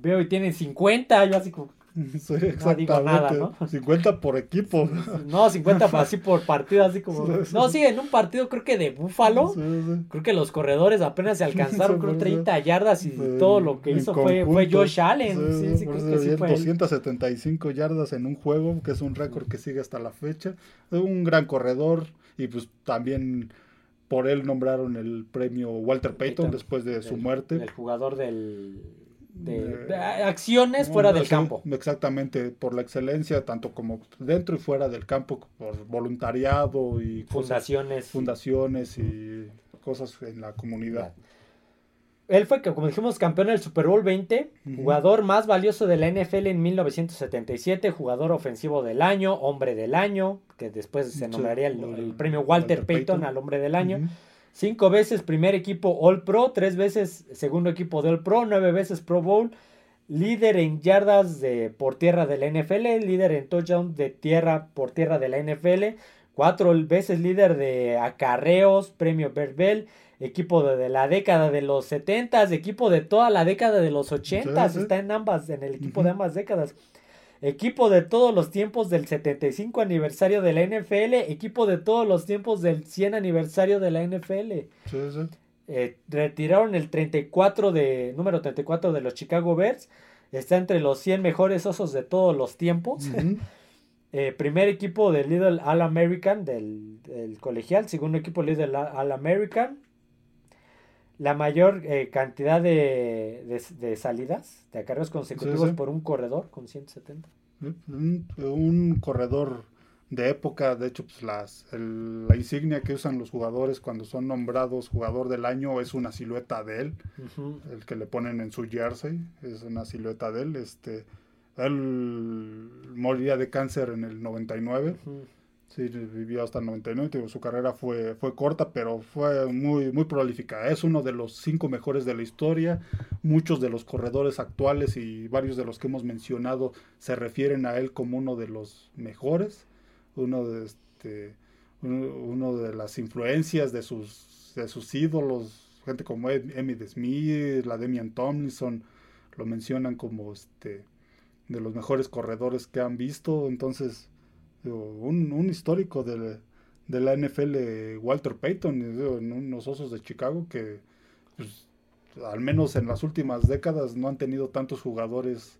Speaker 1: veo y tienen 50, yo así como... *laughs*
Speaker 2: no digo nada, ¿no? 50 por equipo. *laughs*
Speaker 1: No, 50 así por partido, así como... No, sí, en un partido creo que de Búfalo, creo que los corredores apenas se *laughs* alcanzaron, creo 30 yardas y todo lo que hizo fue, fue, Josh Allen. Sí, sí, creo
Speaker 2: que sí fue 275 yardas en un juego, que es un récord que sigue hasta la fecha. Un gran corredor y pues también por él nombraron el premio Walter Payton, después de su muerte.
Speaker 1: El jugador del de, acciones fuera del campo.
Speaker 2: Exactamente, por la excelencia, tanto como dentro y fuera del campo, por voluntariado y
Speaker 1: fundaciones.
Speaker 2: fundaciones y cosas en la comunidad.
Speaker 1: Él fue, como dijimos, campeón del Super Bowl 20, jugador más valioso de la NFL en 1977, jugador ofensivo del año, hombre del año, que después se nombraría el, premio Walter, Payton, al hombre del año. Cinco veces primer equipo All Pro, tres veces segundo equipo de All Pro, nueve veces Pro Bowl, líder en yardas de, por tierra de la NFL, líder en touchdown de tierra por tierra de la NFL, cuatro veces líder de acarreos, premio Bert equipo de, la década de los 70, equipo de toda la década de los 80, está en ambas, en el equipo de ambas décadas equipo de todos los tiempos del 75 aniversario de la NFL, equipo de todos los tiempos del 100 aniversario de la NFL.
Speaker 2: Sí, sí.
Speaker 1: Eh, retiraron el 34 de, número 34 de los Chicago Bears. Está entre los 100 mejores osos de todos los tiempos. *laughs* Eh, primer equipo del Little All American del, colegial. Segundo equipo Little All American. La mayor eh, cantidad de, de, salidas, de acarreos consecutivos por un corredor con 170.
Speaker 2: Un, corredor de época, de hecho, pues las, la insignia que usan los jugadores cuando son nombrados jugador del año es una silueta de él, el que le ponen en su jersey, es una silueta de él. Este, él moría de cáncer en el 99. Sí, vivió hasta el 99, su carrera fue, fue corta, pero fue muy, muy prolífica. Es uno de los cinco mejores de la historia. Muchos de los corredores actuales y varios de los que hemos mencionado se refieren a él como uno de los mejores, uno de, este, uno, de las influencias de sus, de sus ídolos, gente como Emmitt Smith, la Demian Tomlinson, lo mencionan como este, de los mejores corredores que han visto. Entonces, un, un histórico de, de, la NFL, Walter Payton, en unos osos de Chicago que pues, al menos en las últimas décadas no han tenido tantos jugadores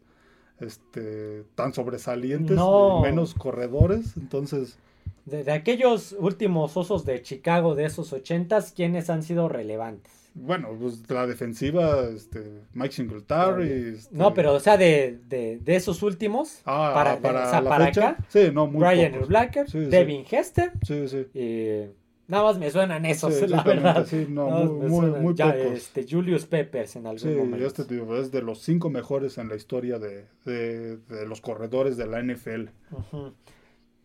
Speaker 2: este, tan sobresalientes, menos corredores, entonces...
Speaker 1: De, aquellos últimos osos de Chicago de esos ochentas, ¿quiénes han sido relevantes?
Speaker 2: Bueno, pues la defensiva, este, Mike Singletary. Este...
Speaker 1: No, pero o sea, de, de, de esos últimos,
Speaker 2: ah, para, para,
Speaker 1: o sea, para acá,
Speaker 2: sí, no,
Speaker 1: muy Brian Blacker, Devin Hester,
Speaker 2: sí, sí.
Speaker 1: Y Nada más me suenan esos, *laughs* la verdad. Sí, no, muy, muy, ya, Este, Julius Peppers en algún momento. Sí,
Speaker 2: este es de los cinco mejores en la historia de, de, de los corredores de la NFL.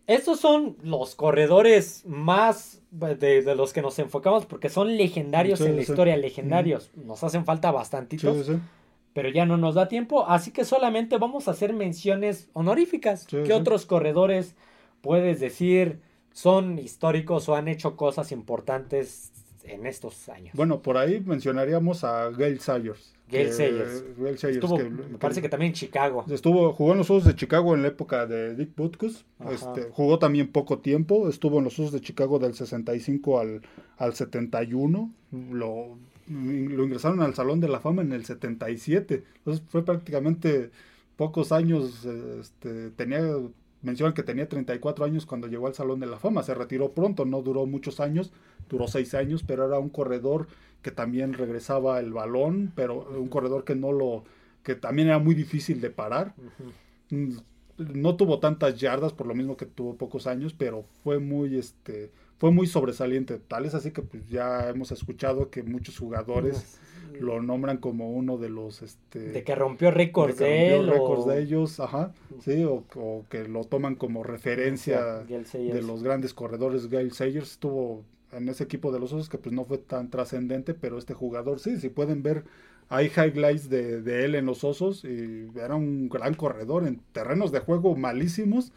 Speaker 1: Estos son los corredores más de, de, los que nos enfocamos porque son legendarios en la historia, legendarios. Nos hacen falta bastantitos. Pero ya no nos da tiempo, así que solamente vamos a hacer menciones honoríficas. ¿Qué otros corredores puedes decir? son históricos o han hecho cosas importantes en estos años.
Speaker 2: Bueno, por ahí mencionaríamos a Gail Sayers.
Speaker 1: Gail Sayers. Estuvo, me parece que también en Chicago.
Speaker 2: Estuvo, jugó en los Usos de Chicago en la época de Dick Butkus. Este, jugó también poco tiempo. Estuvo en los Usos de Chicago del 65 al, al 71. Lo, lo ingresaron al Salón de la Fama en el 77. Entonces fue prácticamente pocos años. Este, tenía Mencionan que tenía 34 años cuando llegó al Salón de la Fama. Se retiró pronto, no duró muchos años, duró 6 años, pero era un corredor que también regresaba el balón, pero un corredor que no lo, que también era muy difícil de parar. Mm, no tuvo tantas yardas, por lo mismo que tuvo pocos años, pero fue muy, este, fue muy sobresaliente. Tal es así que pues, ya hemos escuchado que muchos jugadores lo nombran como uno de los este
Speaker 1: de que rompió récords de, él
Speaker 2: récords de ellos ajá sí o, que lo toman como referencia de los grandes corredores. Gail Sayers estuvo en ese equipo de los osos que pues no fue tan trascendente pero este jugador sí si pueden ver hay highlights de, de él en los osos y era un gran corredor en terrenos de juego malísimos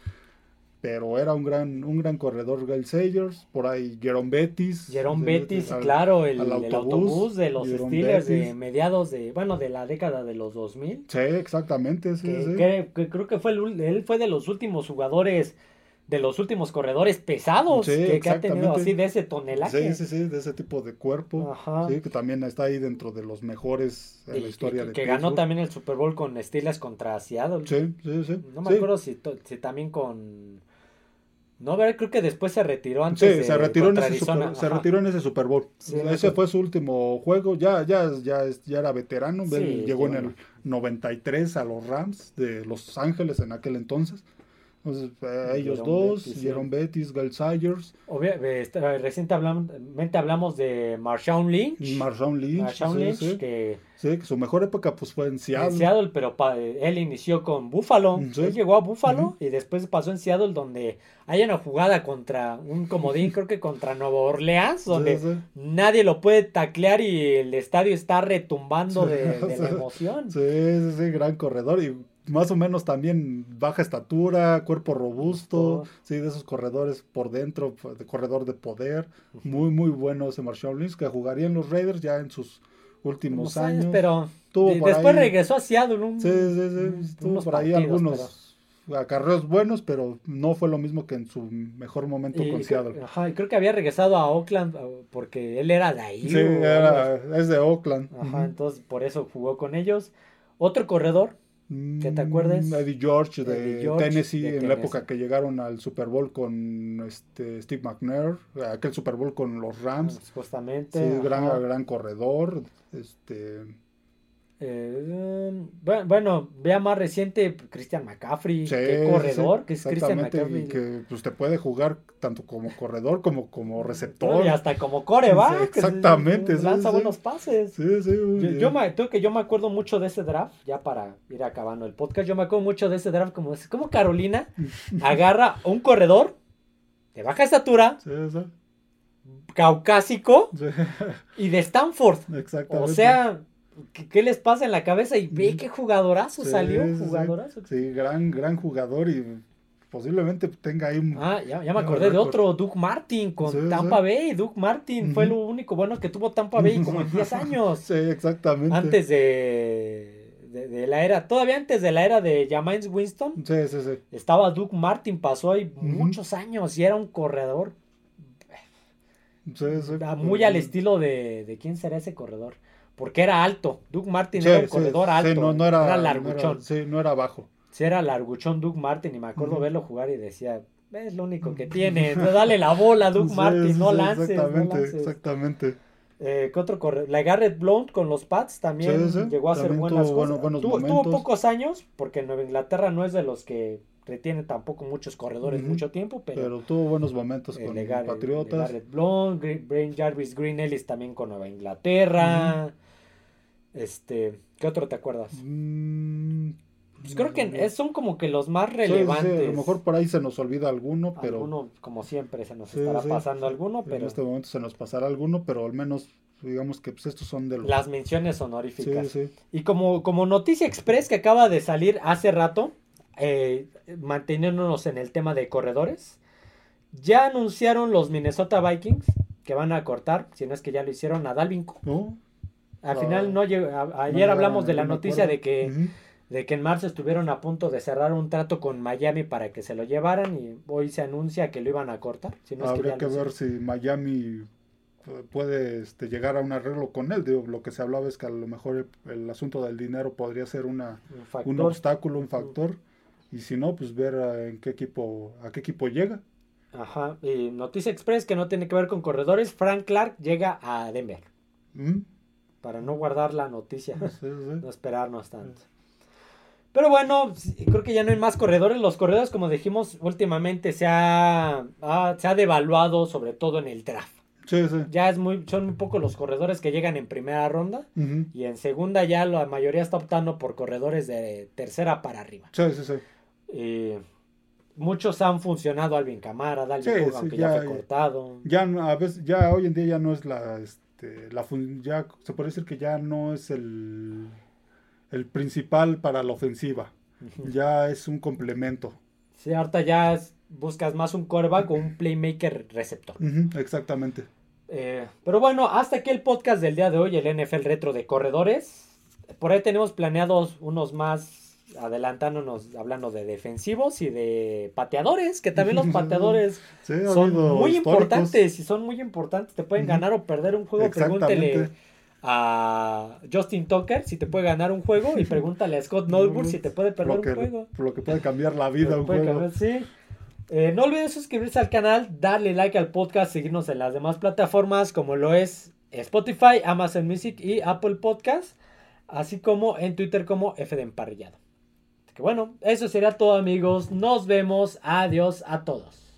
Speaker 2: pero era un gran un gran corredor Gail Sayers, por ahí Jerome Bettis.
Speaker 1: Jerome Bettis, claro, el, autobús, de los Steelers de mediados de, bueno, de la década de los 2000.
Speaker 2: Sí, exactamente, sí,
Speaker 1: que, creo que fue el, él fue de los últimos jugadores de los últimos corredores pesados que, ha tenido así de ese tonelaje.
Speaker 2: Sí, sí, sí, de ese tipo de cuerpo. Ajá. Sí, que también está ahí dentro de los mejores en la historia
Speaker 1: de Que ganó también el Super Bowl con Steelers contra Seattle. Sí, sí, sí. No me acuerdo si, si también con no, creo que después se retiró antes.
Speaker 2: Sí, se, retiró en ese super, se retiró en ese Super Bowl. ese fue su último juego. Ya, ya, ya, ya era veterano. llegó en el 93 a los Rams de Los Ángeles en aquel entonces. Entonces, eh, ellos dos, Jerome Bettis, Gal Sayers.
Speaker 1: Este, recientemente hablamos de Marshawn Lynch.
Speaker 2: Marshawn Lynch.
Speaker 1: Marshawn Lynch, que...
Speaker 2: Sí, que su mejor época pues fue en Seattle. En
Speaker 1: Seattle, pero él inició con Buffalo. Él llegó a Buffalo y después pasó en Seattle donde hay una jugada contra un comodín, creo que contra Nueva Orleans, donde nadie lo puede taclear y el estadio está retumbando de, *laughs* de la emoción.
Speaker 2: Sí, sí, sí, gran corredor y más o menos también baja estatura, cuerpo robusto, sí, de esos corredores por dentro, de corredor de poder. Muy, muy bueno ese Marshall Lynch, que jugaría en los Raiders ya en sus últimos años,
Speaker 1: Pero después regresó a Seattle. Un,
Speaker 2: sí, sí, sí. Tuvo por ahí algunos acarreos buenos, pero no fue lo mismo que en su mejor momento con Seattle.
Speaker 1: Ajá, y creo que había regresado a Oakland uh, porque él era de ahí.
Speaker 2: Sí, era, es de Oakland.
Speaker 1: Ajá, entonces por eso jugó con ellos. Otro corredor ¿Que te acuerdes?
Speaker 2: Mm, Eddie George de, Tennessee, en la época que llegaron al Super Bowl con este Steve McNair, aquel Super Bowl con los Rams.
Speaker 1: Justamente.
Speaker 2: Sí, gran, gran corredor. Este
Speaker 1: eh, bueno, vea más reciente Christian McCaffrey, qué corredor que es Christian McCaffrey.
Speaker 2: que pues, te puede jugar tanto como corredor como como receptor.
Speaker 1: y hasta como coreback.
Speaker 2: exactamente.
Speaker 1: lanza buenos pases. yo, me, que yo me acuerdo mucho de ese draft, ya para ir acabando el podcast, yo me acuerdo mucho de ese draft como, como Carolina *laughs* agarra un corredor de baja estatura. Caucásico y de Stanford. Exactamente. *laughs* O sea, ¿Qué, les pasa en la cabeza? Y ve qué jugadorazo salió, jugadorazo.
Speaker 2: Sí, gran, gran jugador y posiblemente tenga ahí un...
Speaker 1: Ah, ya, me acordé de otro, Duke Martin con Tampa Bay. Duke Martin fue lo único bueno que tuvo Tampa Bay como en *laughs* 10 años.
Speaker 2: Sí, exactamente.
Speaker 1: Antes de, de, la era, todavía antes de la era de James Winston.
Speaker 2: Sí, sí, sí.
Speaker 1: Estaba Duke Martin, pasó ahí muchos años y era un corredor.
Speaker 2: Sí.
Speaker 1: Muy al estilo de, de quién será ese corredor porque era alto. Duke Martin era un corredor alto.
Speaker 2: no, era, larguchón. sí, no era bajo.
Speaker 1: Sí, era larguchón Duke Martin y me acuerdo verlo jugar y decía, es lo único que tiene, dale la bola Duke Martin, no lances.
Speaker 2: Exactamente, exactamente.
Speaker 1: Eh, ¿Qué otro corredor? La Garrett Blount con los Pats también llegó a ser buenas cosas. tuvo, pocos años, porque Nueva Inglaterra no es de los que retiene tampoco muchos corredores mucho tiempo, pero...
Speaker 2: Pero tuvo buenos momentos con
Speaker 1: legal,
Speaker 2: Patriotas.
Speaker 1: Blond, Brain Jarvis, Green Ellis también con Nueva Inglaterra. Este, ¿qué otro te acuerdas? Mm, pues creo que son como que los más relevantes.
Speaker 2: a lo mejor por ahí se nos olvida alguno, pero...
Speaker 1: Alguno, como siempre, se nos estará pasando alguno, pero...
Speaker 2: En este momento se nos pasará alguno, pero al menos digamos que pues estos son de los...
Speaker 1: Las menciones honoríficas. Y como, como noticia express que acaba de salir hace rato, eh, manteniéndonos en el tema de corredores, ya anunciaron los Minnesota Vikings que van a cortar, si no es que ya lo hicieron, a Dalvin Cook. Al final no llegó, ayer hablamos de la noticia de que, de que en marzo estuvieron a punto de cerrar un trato con Miami para que se lo llevaran y hoy se anuncia que lo iban a cortar.
Speaker 2: Si no Habría que, ver si Miami puede este, llegar a un arreglo con él. lo que se hablaba es que a lo mejor el, asunto del dinero podría ser una, un, obstáculo, un factor. Y si no, pues ver a, en qué equipo, a qué equipo llega.
Speaker 1: Ajá. Y Noticia Express, que no tiene que ver con corredores, Frank Clark llega a Denver. Mm. Para no guardar la noticia. no esperarnos tanto. Pero bueno, creo que ya no hay más corredores. Los corredores, como dijimos, últimamente se ha, se ha devaluado, sobre todo en el draft. Ya es muy, son un poco los corredores que llegan en primera ronda y en segunda ya la mayoría está optando por corredores de tercera para arriba.
Speaker 2: Sí, sí, sí.
Speaker 1: muchos han funcionado Alvin Camara, Dalvin aunque ya, fue cortado.
Speaker 2: Ya a veces, ya hoy en día ya no es la, este, la ya se puede decir que ya no es el, el principal para la ofensiva. Ya es un complemento.
Speaker 1: Sí, ahorita ya buscas más un coreback o un playmaker receptor.
Speaker 2: exactamente.
Speaker 1: Eh, pero bueno, hasta aquí el podcast del día de hoy, el NFL Retro de Corredores. Por ahí tenemos planeados unos más adelantándonos, hablando de defensivos y de pateadores, que también los *laughs* pateadores son muy importantes y son muy importantes. Te pueden ganar o perder un juego. Pregúntele a Justin Tucker si te puede ganar un juego y pregúntale a Scott Noldburn si te puede perder un juego.
Speaker 2: lo que puede cambiar la vida un juego.
Speaker 1: sí. Eh, no olviden suscribirse al canal, darle like al podcast, seguirnos en las demás plataformas como lo es Spotify, Amazon Music y Apple Podcast, así como en Twitter como F de Emparrillado. Bueno, eso sería todo amigos, nos vemos, adiós a todos.